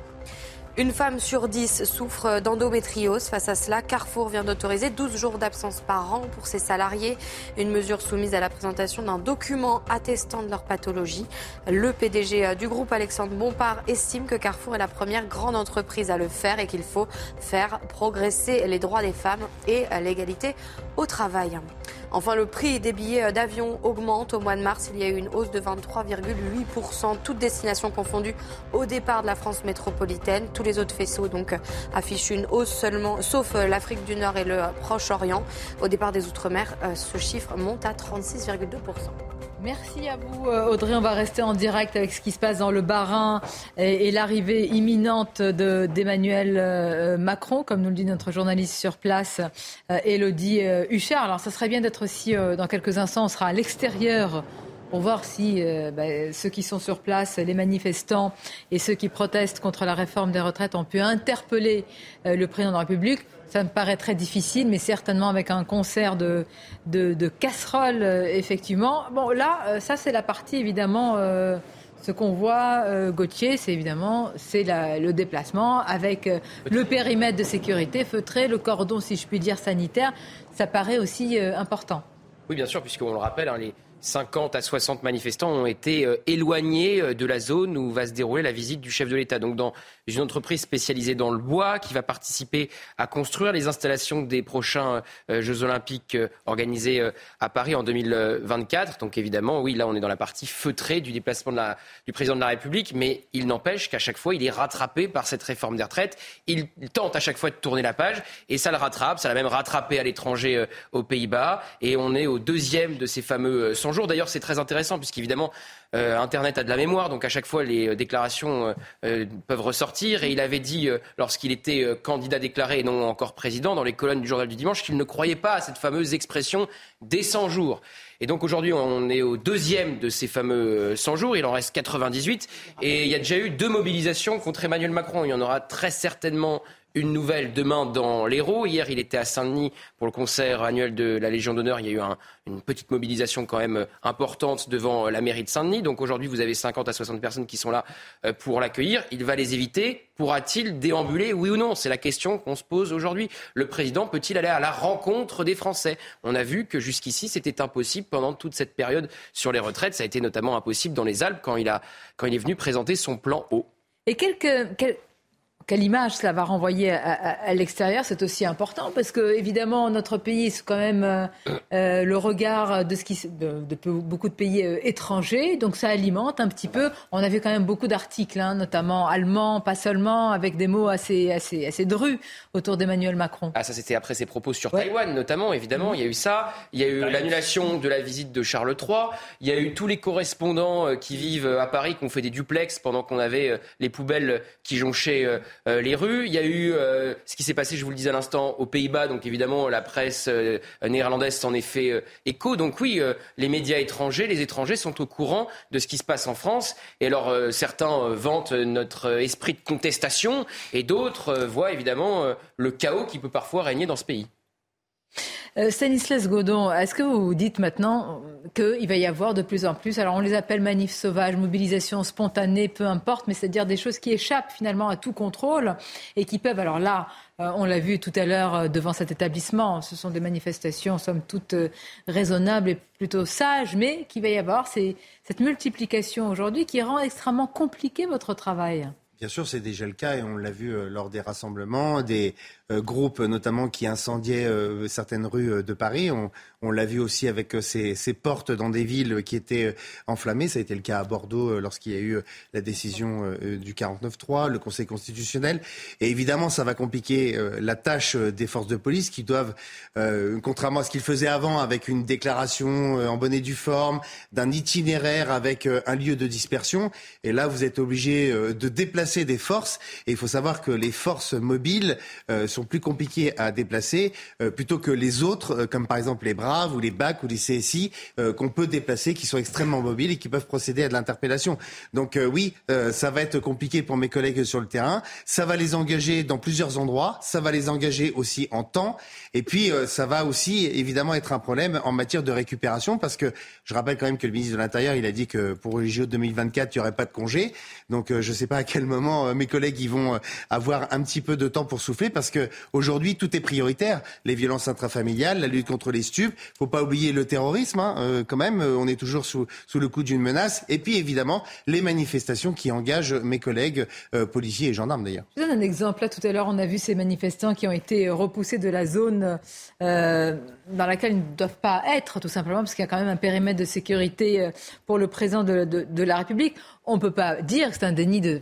Une femme sur 10 souffre d'endométriose. Face à cela, Carrefour vient d'autoriser 12 jours d'absence par an pour ses salariés. Une mesure soumise à la présentation d'un document attestant de leur pathologie. Le PDG du groupe, Alexandre Bompard, estime que Carrefour est la première grande entreprise à le faire et qu'il faut faire progresser les droits des femmes et l'égalité au travail. Enfin, le prix des billets d'avion augmente. Au mois de mars, il y a eu une hausse de 23,8%, toutes destinations confondues au départ de la France métropolitaine. Tous les autres faisceaux donc affichent une hausse seulement, sauf l'Afrique du Nord et le Proche-Orient. Au départ des Outre-mer, euh, ce chiffre monte à 36,2%. Merci à vous, euh, Audrey. On va rester en direct avec ce qui se passe dans le Bas-Rhin et, et l'arrivée imminente de- d'Emmanuel euh, Macron, comme nous le dit notre journaliste sur place, euh, Elodie euh, Huchard. Alors, ça serait bien d'être aussi, dans quelques instants, on sera à l'extérieur pour voir si bah, ceux qui sont sur place, les manifestants et ceux qui protestent contre la réforme des retraites ont pu interpeller le président de la République. Ça me paraît très difficile, mais certainement avec un concert de, de, casseroles, euh, effectivement. Bon, là, euh, ça, c'est la partie, évidemment, euh, ce qu'on voit, Gauthier, c'est évidemment c'est le déplacement avec le périmètre de sécurité feutré, le cordon, si je puis dire, sanitaire. Ça paraît aussi important. Oui, bien sûr, puisqu'on le rappelle, hein, les 50 à 60 manifestants ont été euh, éloignés euh, de la zone où va se dérouler la visite du chef de l'État. Donc, dans une entreprise spécialisée dans le bois qui va participer à construire les installations des prochains euh, Jeux Olympiques organisés à Paris en 2024. Donc, évidemment, oui, là, on est dans la partie feutrée du déplacement du président de la République, mais il n'empêche qu'à chaque fois, il est rattrapé par cette réforme des retraites. Il tente à chaque fois de tourner la page et ça le rattrape. Ça l'a même rattrapé à l'étranger aux Pays-Bas. Et on est au deuxième de ces fameux euh, 100 D'ailleurs, c'est très intéressant puisqu'évidemment, euh, Internet a de la mémoire, donc à chaque fois les euh, déclarations euh, euh, peuvent ressortir. Et il avait dit, lorsqu'il était candidat déclaré et non encore président, dans les colonnes du journal du dimanche, qu'il ne croyait pas à cette fameuse expression des 100 jours. Et donc aujourd'hui, on est au deuxième de ces fameux euh, 100 jours. Il en reste 98. Et il y a déjà eu deux mobilisations contre Emmanuel Macron. Il y en aura très certainement une nouvelle demain dans l'Hérault. Hier, il était à Saint-Denis pour le concert annuel de la Légion d'honneur. Il y a eu une petite mobilisation quand même importante devant la mairie de Saint-Denis. Donc aujourd'hui, vous avez 50 à 60 personnes qui sont là pour l'accueillir. Il va les éviter. Pourra-t-il déambuler, oui ou non? C'est la question qu'on se pose aujourd'hui. Le président peut-il aller à la rencontre des Français? On a vu que jusqu'ici, c'était impossible pendant toute cette période sur les retraites. Ça a été notamment impossible dans les Alpes quand il, a, quand il est venu présenter son plan haut. Et quelques, quelle image cela va renvoyer à, l'extérieur, c'est aussi important parce que évidemment notre pays c'est quand même euh, euh, le regard de ce qui de, beaucoup de pays euh, étrangers, donc ça alimente un petit peu. On avait quand même beaucoup d'articles, hein, notamment allemands, pas seulement, avec des mots assez assez assez drus autour d'Emmanuel Macron. Ah ça c'était après ses propos sur Taïwan notamment, évidemment. Il y a eu ça, il y a eu l'annulation de la visite de Charles III, il y a eu tous les correspondants qui vivent à Paris qui ont fait des duplex pendant qu'on avait les poubelles qui jonchaient euh, les rues. Il y a eu euh, ce qui s'est passé, je vous le disais à l'instant, aux Pays-Bas. Donc évidemment, la presse euh, néerlandaise s'en est fait écho. Donc oui, les médias étrangers, les étrangers sont au courant de ce qui se passe en France. Et alors certains vantent notre esprit de contestation et d'autres voient évidemment le chaos qui peut parfois régner dans ce pays. Euh, Stanislas Godon, est-ce que vous dites maintenant qu'il va y avoir de plus en plus, alors on les appelle manifs sauvages, mobilisation spontanée, peu importe, mais c'est-à-dire des choses qui échappent finalement à tout contrôle et qui peuvent, alors là, euh, on l'a vu tout à l'heure euh, devant cet établissement, ce sont des manifestations, somme toute, raisonnables et plutôt sages, mais qu'il va y avoir cette multiplication aujourd'hui qui rend extrêmement compliqué votre travail. Bien sûr, c'est déjà le cas et on l'a vu lors des rassemblements, des, groupes notamment qui incendiaient euh, certaines rues euh, de Paris. On, l'a vu aussi avec ces, portes dans des villes qui étaient enflammées. Ça a été le cas à Bordeaux lorsqu'il y a eu la décision du 49-3, le Conseil constitutionnel. Et évidemment, ça va compliquer la tâche des forces de police qui doivent, contrairement à ce qu'ils faisaient avant, avec une déclaration en bonne et due forme, d'un itinéraire avec un lieu de dispersion. Et là, vous êtes obligé de déplacer des forces. Et il faut savoir que les forces mobiles plus compliqués à déplacer euh, plutôt que les autres, euh, comme par exemple les Braves ou les BAC ou les CSI, euh, qu'on peut déplacer, qui sont extrêmement mobiles et qui peuvent procéder à de l'interpellation. Donc oui, ça va être compliqué pour mes collègues sur le terrain. Ça va les engager dans plusieurs endroits. Ça va les engager aussi en temps. Et puis ça va aussi évidemment être un problème en matière de récupération parce que je rappelle quand même que le ministre de l'Intérieur, il a dit que pour les JO 2024, il n'y aurait pas de congé. Donc je ne sais pas à quel moment mes collègues ils vont avoir un petit peu de temps pour souffler parce que aujourd'hui, tout est prioritaire. Les violences intrafamiliales, la lutte contre les stupes. Faut pas oublier le terrorisme, hein, euh, quand même. Euh, on est toujours sous, sous le coup d'une menace. Et puis, évidemment, les manifestations qui engagent mes collègues euh, policiers et gendarmes, d'ailleurs. Je donne un exemple. Là, tout à l'heure, on a vu ces manifestants qui ont été repoussés de la zone dans laquelle ils ne doivent pas être, tout simplement, parce qu'il y a quand même un périmètre de sécurité pour le président de, de, de la République on ne peut pas dire que c'est un déni de,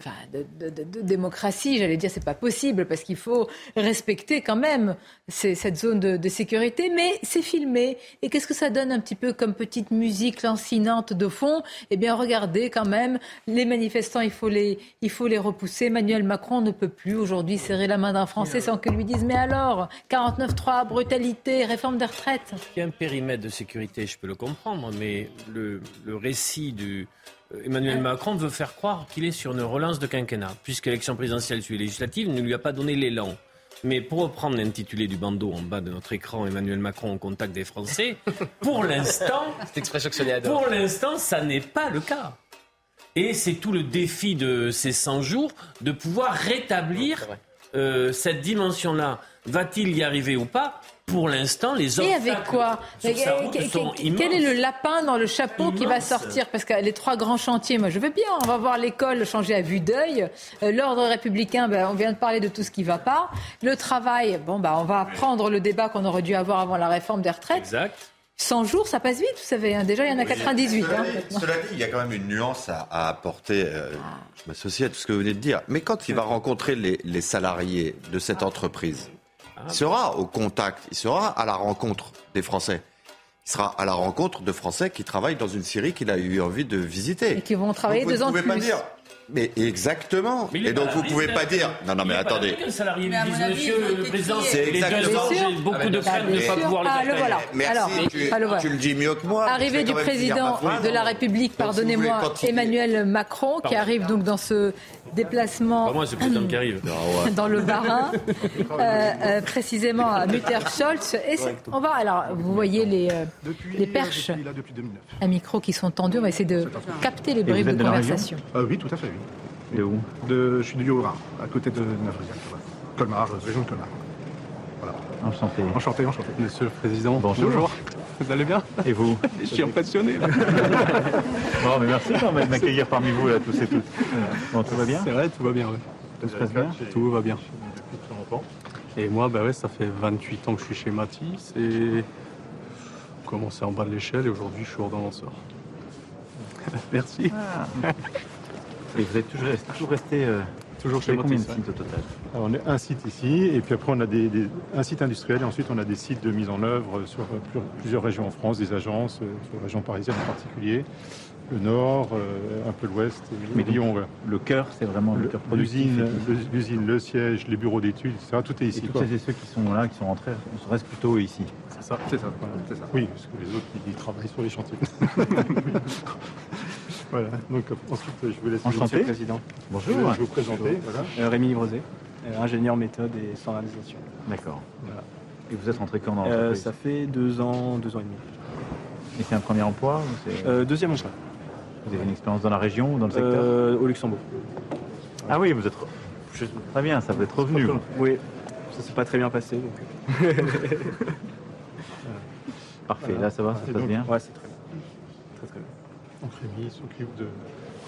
démocratie. J'allais dire c'est pas possible parce qu'il faut respecter quand même cette zone de, sécurité. Mais c'est filmé. Et qu'est-ce que ça donne un petit peu comme petite musique lancinante de fond? Eh bien, regardez quand même les manifestants. Il faut les, il faut les repousser. Emmanuel Macron ne peut plus aujourd'hui serrer la main d'un Français sans que lui dise mais alors 49.3, brutalité, réforme des retraites. Il y a un périmètre de sécurité, je peux le comprendre, mais le, récit du Emmanuel Macron veut faire croire qu'il est sur une relance de quinquennat, puisque l'élection présidentielle suit législative ne lui a pas donné l'élan. Mais pour reprendre l'intitulé du bandeau en bas de notre écran, Emmanuel Macron au contact des Français, pour l'instant, pour l'instant, ça n'est pas le cas. Et c'est tout le défi de ces 100 jours de pouvoir rétablir euh, cette dimension-là. Va-t-il y arriver ou pas? Pour l'instant, les Et avec quoi Quel est le lapin dans le chapeau qui va sortir Parce que les trois grands chantiers, moi je veux bien, on va voir l'école changer à vue d'œil. Euh, l'ordre républicain, ben, on vient de parler de tout ce qui ne va pas. Le travail, bon, ben, on va prendre le débat qu'on aurait dû avoir avant la réforme des retraites. Exact. 100 jours, ça passe vite, vous savez. Hein. Déjà, il y en a 98. Cela, hein, cela, dit, il y a quand même une nuance à, apporter. Euh, je m'associe à tout ce que vous venez de dire. Mais quand il va rencontrer les, les salariés de cette entreprise, il sera au contact, il sera à la rencontre des Français. Il sera à la rencontre de Français qui travaillent dans une Syrie qu'il a eu envie de visiter. Et qui vont travailler deux ans de plus. Pas dire, Mais exactement. Mais Et donc vous pouvez pas dire. Non, non, mais attendez. salarié Mais avis, monsieur le président. C'est exactement- j'ai beaucoup de craintes de ne pas pouvoir Ah, le faire voilà. Merci, Alors, tu, ah, le voilà. tu le dis mieux que moi. Arrivée du président de la République, vous voulez pardonnez-moi, Emmanuel Macron, qui arrive donc dans ce déplacement moi, président qui arrive. dans le Bas-Rhin, euh, euh, précisément à c'est- on va, alors, vous voyez les, euh, les perches Depuis, là, depuis 2009. à micro qui sont tendues. On va essayer de capter les bribes de de conversation. Euh, Oui, tout à fait, oui. Et où de, Je suis du Haut-Rhin, à côté de Navriac. Colmar, région de Colmar. Voilà. Enchanté. Enchanté, enchanté. Monsieur le Président, bonjour. Vous allez bien Et vous Je suis impressionné, là. Bon, mais merci quand même de m'accueillir parmi vous, là, tous et toutes. Bon, tout va bien C'est vrai, tout va bien, oui. Tout se passe bien Tout va bien. Depuis très longtemps. Et moi, bah ouais, ça fait 28 ans que je suis chez Matisse et commencé en bas de l'échelle et aujourd'hui je suis ordonnanceur. Merci. Et vous êtes toujours, toujours resté euh, Toujours chez chez combien de sites au total Alors, on est un site ici, et puis après on a des, des- un site industriel, et ensuite on a des sites de mise en œuvre sur euh, plus- plusieurs régions en France, des agences, euh, sur la région parisienne en particulier, le nord, euh, un peu l'ouest, et Mais donc, Lyon. Le cœur, c'est vraiment le, cœur productif. L'usine, l'usine, le siège, les bureaux d'études, etc. Tout est Et ici. toutes quoi. celles et ceux qui sont là, qui sont rentrés, on reste plutôt ici. C'est ça, c'est ça, voilà, ça. Oui, parce que les autres, ils travaillent sur les chantiers. voilà, donc ensuite, je vous laisse Enchanté. Monsieur le Président. Bonjour. Je vais vous présenter. Voilà. Euh, Rémi Livrosé, euh, ingénieur méthode et standardisation. D'accord. Voilà. Et vous êtes rentré quand dans Euh, l'entreprise ça fait deux ans, deux ans et demi. Et c'est un premier emploi ou Euh, deuxième emploi. Vous avez une expérience dans la région ou dans le secteur Euh, au Luxembourg. Ah oui, vous êtes. je- Très bien, ça vous êtes revenu. Oui, ça s'est pas très bien passé. Donc... Parfait, Voilà. là ça va, ça se passe donc- bien Ouais, c'est très bien. Donc Rémi s'occupe de,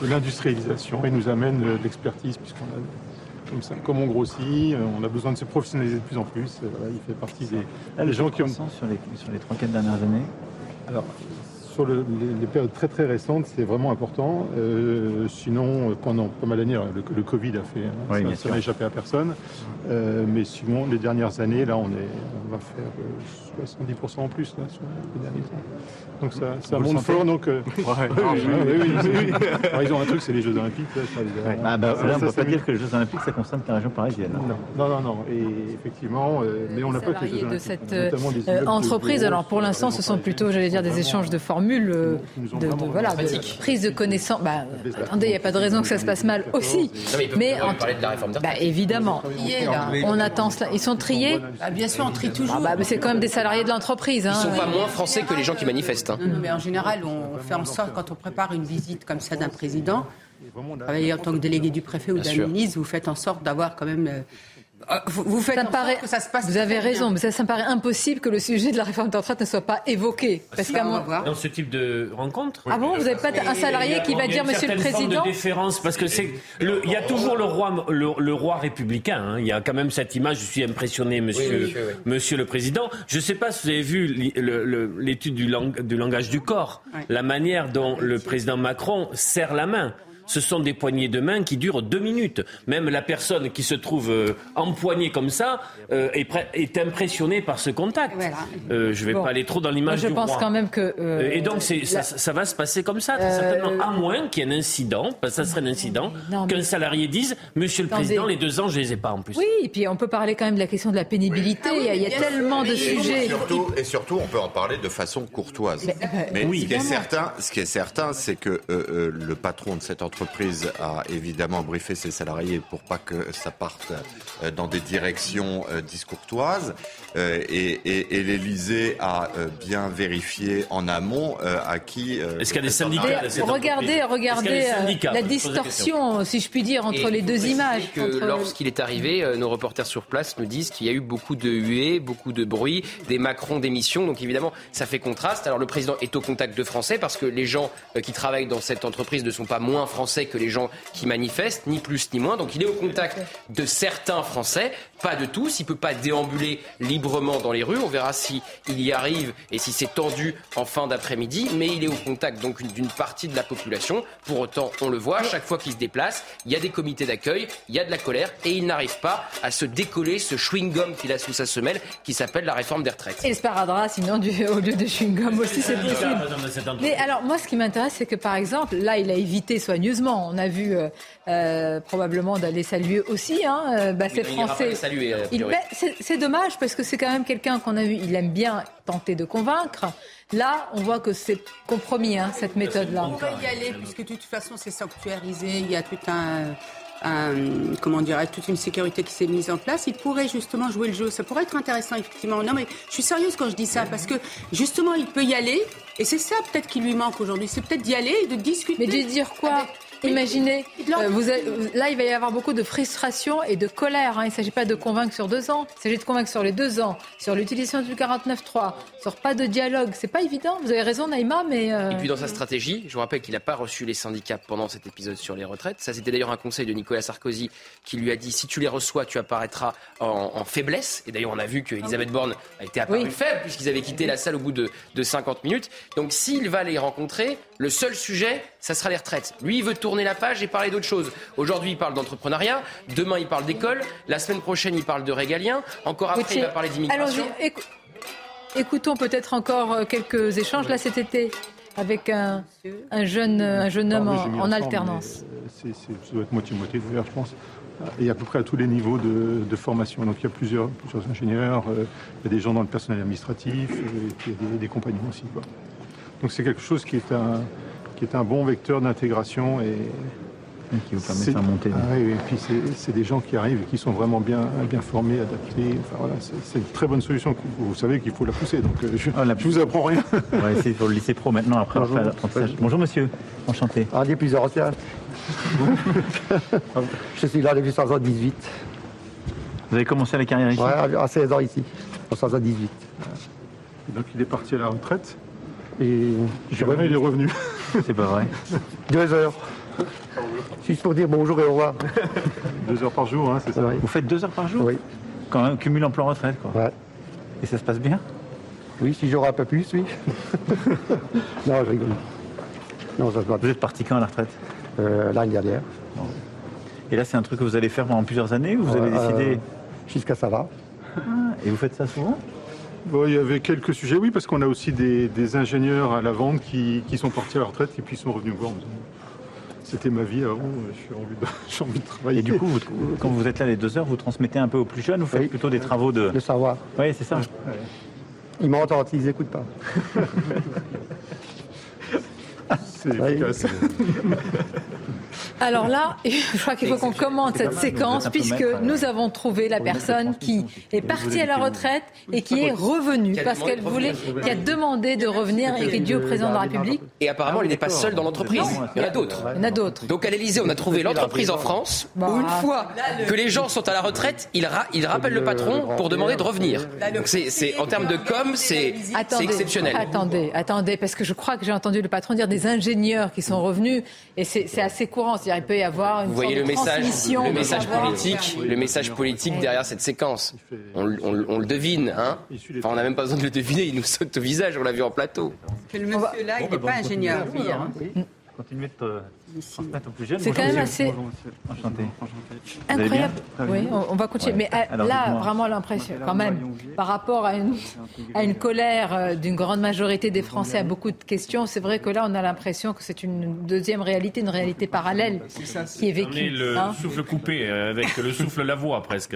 de l'industrialisation et nous amène de l'expertise puisqu'on a, comme, ça, comme on grossit, euh, on a besoin de se professionnaliser de plus en plus. euh, voilà, il fait partie des, Là, gens qui ont... sur les, sur les 3-4 dernières années Alors, sur le- les, les périodes très très récentes, c'est vraiment important. Euh, sinon, euh, pendant pas mal d'années, le, le Covid a fait, hein, Oui, ça- n'a échappé à personne. Euh, mais sinon, les dernières années, là, on, est, on va faire euh, 70% en plus là, sur les derniers temps. Donc ça, ça monte fort. Donc, euh, Ouais. oui, oui, oui, oui, oui, oui. Alors, ils ont un truc, c'est les Jeux Olympiques. là, ça, les a- Ouais. Ah bah, ça, là, on ne peut ça, pas dire que les Jeux Olympiques, ça concerne la région parisienne. non, non, non, non. Et effectivement, euh, mais on n'a pas que les Jeux salariés de Olympiques. cette euh, entreprise. Alors pour l'instant, ce sont plutôt, j'allais dire, des échanges de formules, euh, de, de- voilà, de prise de connaissance. Bah, attendez, il n'y a pas de raison que ça se passe mal aussi. Non, mais Mais en- parler de la réforme des bah, retraites. évidemment, on attend cela. Ils sont triés. Bah, bien sûr, on trie toujours. Ah bah, mais c'est quand même des salariés de l'entreprise. Ils Hein. sont pas moins français que les gens qui manifestent. hein. Non, non, mais en général, on fait en sorte, quand on prépare une visite comme ça d'un président, travailler en tant que délégué du préfet ou d'un ministre, vous faites en sorte d'avoir quand même. euh, vous, vous faites Ça en paraît, sorte que ça se passe. vous avez raison, bien. mais ça, ça me paraît impossible que le sujet de la réforme des retraites ne soit pas évoqué. Parce qu'à mon-. Dans ce type de rencontre. Ah bon, vous n'avez pas un salarié qui va Il y a dire, une Monsieur le certaine forme Président de déférence parce que c'est le, il y a toujours le roi, le, le roi républicain. hein. Il y a quand même cette image. Je suis impressionné, Monsieur, Oui, monsieur, oui. Monsieur le Président. Je ne sais pas si vous avez vu l'étude du, lang- du langage du corps, la manière dont le président Macron serre la main. Ce sont des poignées de main qui durent deux minutes. Même la personne qui se trouve euh, empoignée comme ça euh, est, impressionnée par ce contact. Voilà. Euh, je ne vais Bon. pas aller trop dans l'image je du pense roi. quand même que. euh, Et donc, ça, va se passer comme ça, très Euh, certainement. À moins qu'il y ait un incident, parce que ça serait un incident, mais- qu'un salarié dise Monsieur le. Président, les deux ans, je les ai pas en plus. Oui, et puis on peut parler quand même de la question de la pénibilité. Ah oui, il y a, il y a bien tellement de Et sujets. surtout, et surtout, on peut en parler de façon courtoise. Mais, euh, Mais oui, ce, qui est certain, ce qui est certain, c'est que euh, euh, le patron de cette entreprise a évidemment briefé ses salariés pour pas que ça parte euh, dans des directions euh, discourtoises. Euh, et et, et l'Élysée a bien vérifié en amont euh, à qui. euh, Est-ce qu'il y a des syndicats de Regardez, regardez la distorsion, si je puis dire, entre Et les deux images. Entre- lorsqu'il est arrivé, nos reporters sur place nous disent qu'il y a eu beaucoup de huées, beaucoup de bruit, des Macron d'émissions. Donc évidemment, ça fait contraste. Alors le président est au contact de Français parce que les gens qui travaillent dans cette entreprise ne sont pas moins français que les gens qui manifestent, ni plus ni moins. Donc il est au contact de certains Français, pas de tous. Il peut pas déambuler librement dans les rues. On verra si il y arrive et si c'est tendu en fin d'après-midi. Mais il est au contact donc d'une partie de la population. Pour autant, on le voit, chaque fois qu'il se déplace, il y a des comités d'accueil, il y a de la colère et il n'arrive pas à se décoller ce chewing-gum qu'il a sous sa semelle qui s'appelle la réforme des retraites. Et le sparadrap, sinon, du, au lieu de chewing-gum aussi, c'est possible. Mais alors, moi, ce qui m'intéresse, c'est que par exemple, là, il a évité soigneusement on a vu euh, probablement d'aller saluer aussi hein, euh, bah, ces il ira pas Français. les saluer, a Il- priori. c'est dommage parce que c'est quand même quelqu'un qu'on a vu, il aime bien tenter de convaincre. Là, on voit que c'est compromis, hein, cette méthode-là. On pourrait y aller, puisque de toute façon, c'est sanctuarisé. Il y a tout un. un- comment toute une sécurité qui s'est mise en place. Il pourrait justement jouer le jeu. Ça pourrait être intéressant, effectivement. Non, mais je suis sérieuse quand je dis ça, parce que justement, il peut y aller. Et c'est ça peut-être qui lui manque aujourd'hui. C'est peut-être d'y aller et de discuter. Mais de dire quoi? Imaginez, euh, vous êtes- là, il va y avoir beaucoup de frustration et de colère. hein. Il ne s'agit pas de convaincre sur deux ans. Il s'agit de convaincre sur les deux ans, sur l'utilisation du 49.3, sur pas de dialogue. C'est pas évident. Vous avez raison, Naïma, mais. euh, Et puis dans sa stratégie, je vous rappelle qu'il n'a pas reçu les syndicats pendant cet épisode sur les retraites. Ça, c'était d'ailleurs un conseil de Nicolas Sarkozy qui lui a dit si tu les reçois, tu apparaîtras en, en faiblesse. Et d'ailleurs, on a vu que Elisabeth Borne a été apparue Oui. faible puisqu'ils avaient quitté la salle au bout de, de 50 minutes. Donc s'il va les rencontrer, le seul sujet, ça sera les retraites. Lui, il veut tourner la page et parler d'autre chose. Aujourd'hui, il parle d'entrepreneuriat. Demain, il parle d'école. La semaine prochaine, il parle de régalien. Encore après, Gauthier, il va parler d'immigration. allons-y, écou- écoutons peut-être encore euh, quelques échanges. Là, cet été, avec un, un jeune, un jeune homme Ah en, alternance. euh, c'est- ça doit être moitié-moitié d'ailleurs, je pense. Et à peu près à tous les niveaux de, de formation. Donc il y a plusieurs, plusieurs ingénieurs, euh, il y a des gens dans le personnel administratif, euh, et puis il y a des, des compagnons aussi. Quoi. Donc c'est quelque chose qui est un, qui est un bon vecteur d'intégration et qui vous permet de faire monter. Ah oui, oui, et puis c'est- des gens qui arrivent et qui sont vraiment bien, bien formés, adaptés. Enfin, voilà, c'est une très bonne solution. Vous savez qu'il faut la pousser, donc euh, je, je vous apprends rien. On va essayer pour le lycée pro maintenant après fait l'apprentissage. Bonjour monsieur, enchanté. On dit plusieurs anciens. je suis là depuis 1918. Vous avez commencé la carrière ici? Ouais, à 16 ans ici, en 1918. Donc il est parti à la retraite et jamais il est revenu. C'est pas vrai. Deux heures. Juste pour dire bonjour et au revoir. Deux heures par jour, hein, c'est ça Vous faites deux heures par jour Oui. Quand même, cumul emploi-retraite quoi. Ouais. Et ça se passe bien Oui, si j'aurais un peu plus, oui. non, je rigole. Non, ça se passe. Vous êtes parti quand à la retraite euh, L'année dernière. Et là, c'est un truc que vous allez faire pendant plusieurs années ou vous avez Euh, décidé Jusqu'à ça va. Ah, Et vous faites ça souvent Bon, il y avait quelques sujets, oui, parce qu'on a aussi des, des ingénieurs à la vente qui, qui sont partis à la retraite et puis sont revenus me voir. en me disant, C'était ma vie avant, j'ai envie, de, envie de travailler. Et du coup, vous- quand vous êtes là les deux heures, vous transmettez un peu aux plus jeunes, vous faites plutôt des travaux de... Le savoir. Oui, c'est ça. Ils m'entendent, ils n'écoutent pas. C'est efficace. Alors là, je crois qu'il faut qu'on commente cette séquence puisque nous avons trouvé la personne qui est partie à la retraite et qui est revenue parce qu'elle voulait, qui a demandé de revenir et qui est due au président de la République. Et apparemment, il n'est pas seul dans l'entreprise. Il y en a d'autres. Il y en a d'autres. Donc à l'Elysée, on a trouvé l'entreprise en France Bah, où une fois que les gens sont à la retraite, ils, ra- ils rappellent le patron pour demander de revenir. Donc c'est, c'est- en termes de com, c'est, exceptionnel. Attendez, attendez, parce que je crois que j'ai entendu le patron dire des ingénieurs qui sont revenus et c'est assez courant. C'est-à-dire, il peut y avoir une Vous voyez le sorte de message, transmission le de message politique, le message politique derrière cette séquence. On, le- on le- on le devine, hein Enfin, on n'a même pas besoin de le deviner. Il nous saute au visage. On l'a vu en plateau. Que le monsieur là, il n'est pas ingénieur, lui. hein. Continuez de jeunes. C'est quand même assez-. Enchanté. Incroyable. Oui, on, on va continuer. Ouais. Mais euh, Alors, là, vraiment l'impression, quand même, par rapport à une, à une colère euh, d'une grande majorité des Français à beaucoup de questions, c'est vrai que là, on a l'impression que c'est une deuxième réalité, une réalité parallèle qui est On est vécue. le hein. souffle coupé, euh, avec le souffle la voix presque.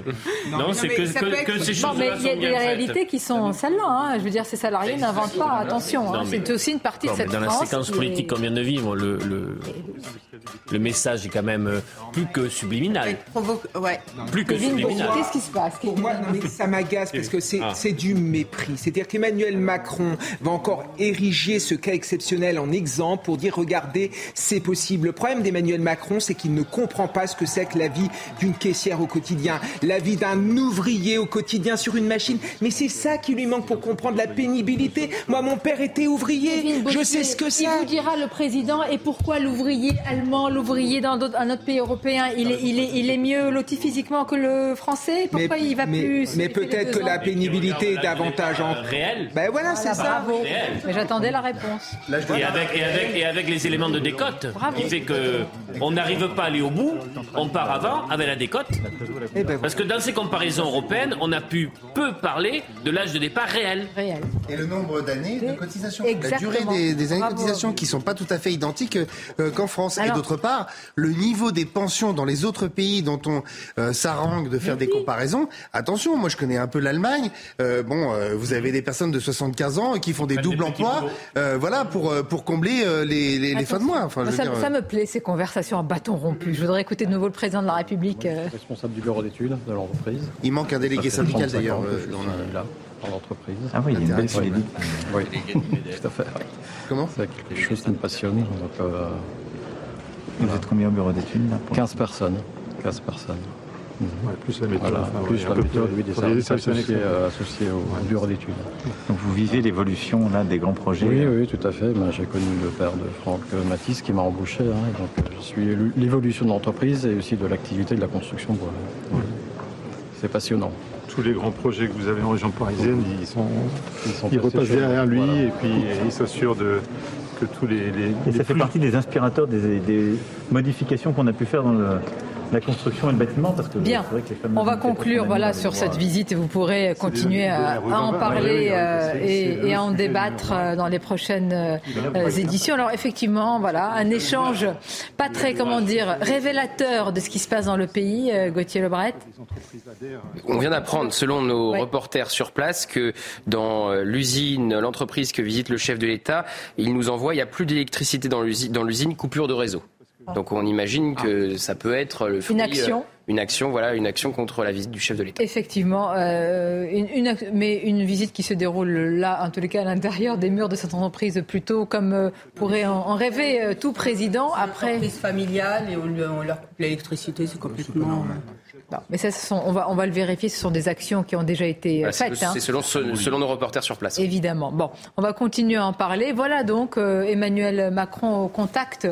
Non, Non, c'est que, que- que ces Non, mais choses-là il y a des réalités qui sont celles-là. hein. Je veux dire, ces salariés n'inventent pas. Attention, hein. C'est aussi une partie de Non, mais cette dans la séquence politique qu'on vient de vivre, le, le, le message est quand même euh, plus que subliminal. Provoque- ouais. Plus que subliminal. qu'est-ce qui se passe Pour moi, non, mais ça m'agace parce que c'est Ah. c'est du mépris. C'est-à-dire qu'Emmanuel Macron va encore ériger ce cas exceptionnel en exemple pour dire regardez, c'est possible. Le problème d'Emmanuel Macron, c'est qu'il ne comprend pas ce que c'est que la vie d'une caissière au quotidien, la vie d'un ouvrier au quotidien sur une machine. Mais c'est ça qui lui manque pour comprendre la pénibilité. Moi, mon père était ouvrier. Je sais ce que Qui c'est. vous dira le président et pourquoi l'ouvrier allemand, l'ouvrier dans un autre pays européen, il est, il, est, il est mieux loti physiquement que le français? Pourquoi il va mais, plus mais peut-être que la pénibilité est davantage en réel. Ben voilà, c'est ça. Bravo. Mais j'attendais la réponse. Et avec, et, avec, et avec les éléments de décote, Bravo. qui fait que on n'arrive pas à aller au bout, on part avant avec la décote. Eh ben Parce que dans ces comparaisons européennes, on a pu peu parler de l'âge de départ réel. Réel. Et le nombre d'années de cotisation. La durée des, des années de cotisation qui ne sont pas tout à fait identiques. euh, qu'en France. Et d'autre part, le niveau des pensions dans les autres pays dont on euh, s'arrange de faire des comparaisons, attention, moi je connais un peu l'Allemagne. Euh, bon, euh, vous avez des personnes de 75 ans qui font des doubles emplois, euh, voilà, pour, pour combler euh, les, les, les fins de mois. Enfin, je veux ça, dire, ça me plaît, ces conversations à bâton rompu. Je voudrais écouter de nouveau le président de la République. euh, Responsable du bureau d'études de l'entreprise. Il manque un délégué syndical, 35 d'ailleurs, euh, l'entreprise. Ah oui, il y a une belle politique. Oui, tout à fait. Comment? C'est quelque chose qui me passionne. Donc, euh, Vous êtes combien au bureau d'études là, pour- 15 personnes. 15 personnes. Ouais, plus la méthode, Voilà, enfin, plus ouais, la méthode, oui, des services associés, euh, au bureau d'études. Donc vous vivez l'évolution là des grands projets. Oui, oui, tout à fait. Ben, J'ai connu le père de Franck Matisse qui m'a embauché. hein, et donc, euh, je suis l'évolution de l'entreprise et aussi de l'activité de la construction. Ouais. C'est passionnant. Tous les grands projets que vous avez en région parisienne, ils, sont, Ils sont ils repassent derrière lui voilà. et puis euh, il s'assure de, que tous les, les, Et les ça fait partie des inspirateurs des, des modifications qu'on a pu faire dans le- la construction et le bâtiment parce que Bien. c'est vrai que les fameuses On va conclure voilà, sur cette moi, visite et vous pourrez continuer à, à en parler euh, et, et à en débattre euh, dans les prochaines euh, éditions. Alors effectivement, voilà, un échange pas très, comment dire, révélateur de ce qui se passe dans le pays, euh, Gauthier Lebret. On vient d'apprendre, selon nos Ouais. reporters sur place, que dans euh, l'usine, l'entreprise que visite le chef de l'État, il nous envoie, il n'y a plus d'électricité dans l'usine, dans l'usine, coupure de réseau. Donc on imagine que ça peut être le fruit, Une action. euh, une action, voilà, une action contre la visite du chef de l'État. Effectivement, euh, une, une- mais une visite qui se déroule là, en tous les cas à l'intérieur des murs de cette entreprise, plutôt comme euh, pourrait en, en rêver euh, tout président. Après, Entreprise familiale et on leur coupe l'électricité, c'est complètement. Non, mais ça, ce sont- on, va, on va le vérifier, ce sont des actions qui ont déjà été euh, c'est faites. hein. c'est selon, selon nos reporters sur place. Évidemment. Bon, on va continuer à en parler. Voilà donc euh, Emmanuel Macron au contact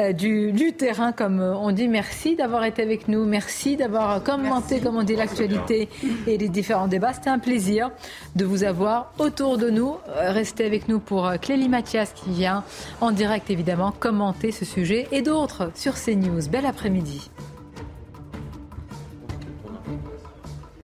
euh, du, du terrain, comme on dit. Merci d'avoir été avec nous. Merci d'avoir commenté, comme on dit, l'actualité et les différents débats. C'était un plaisir de vous avoir autour de nous. Restez avec nous pour Clélie Mathias qui vient en direct, évidemment, commenter ce sujet et d'autres sur CNews. Bel après-midi.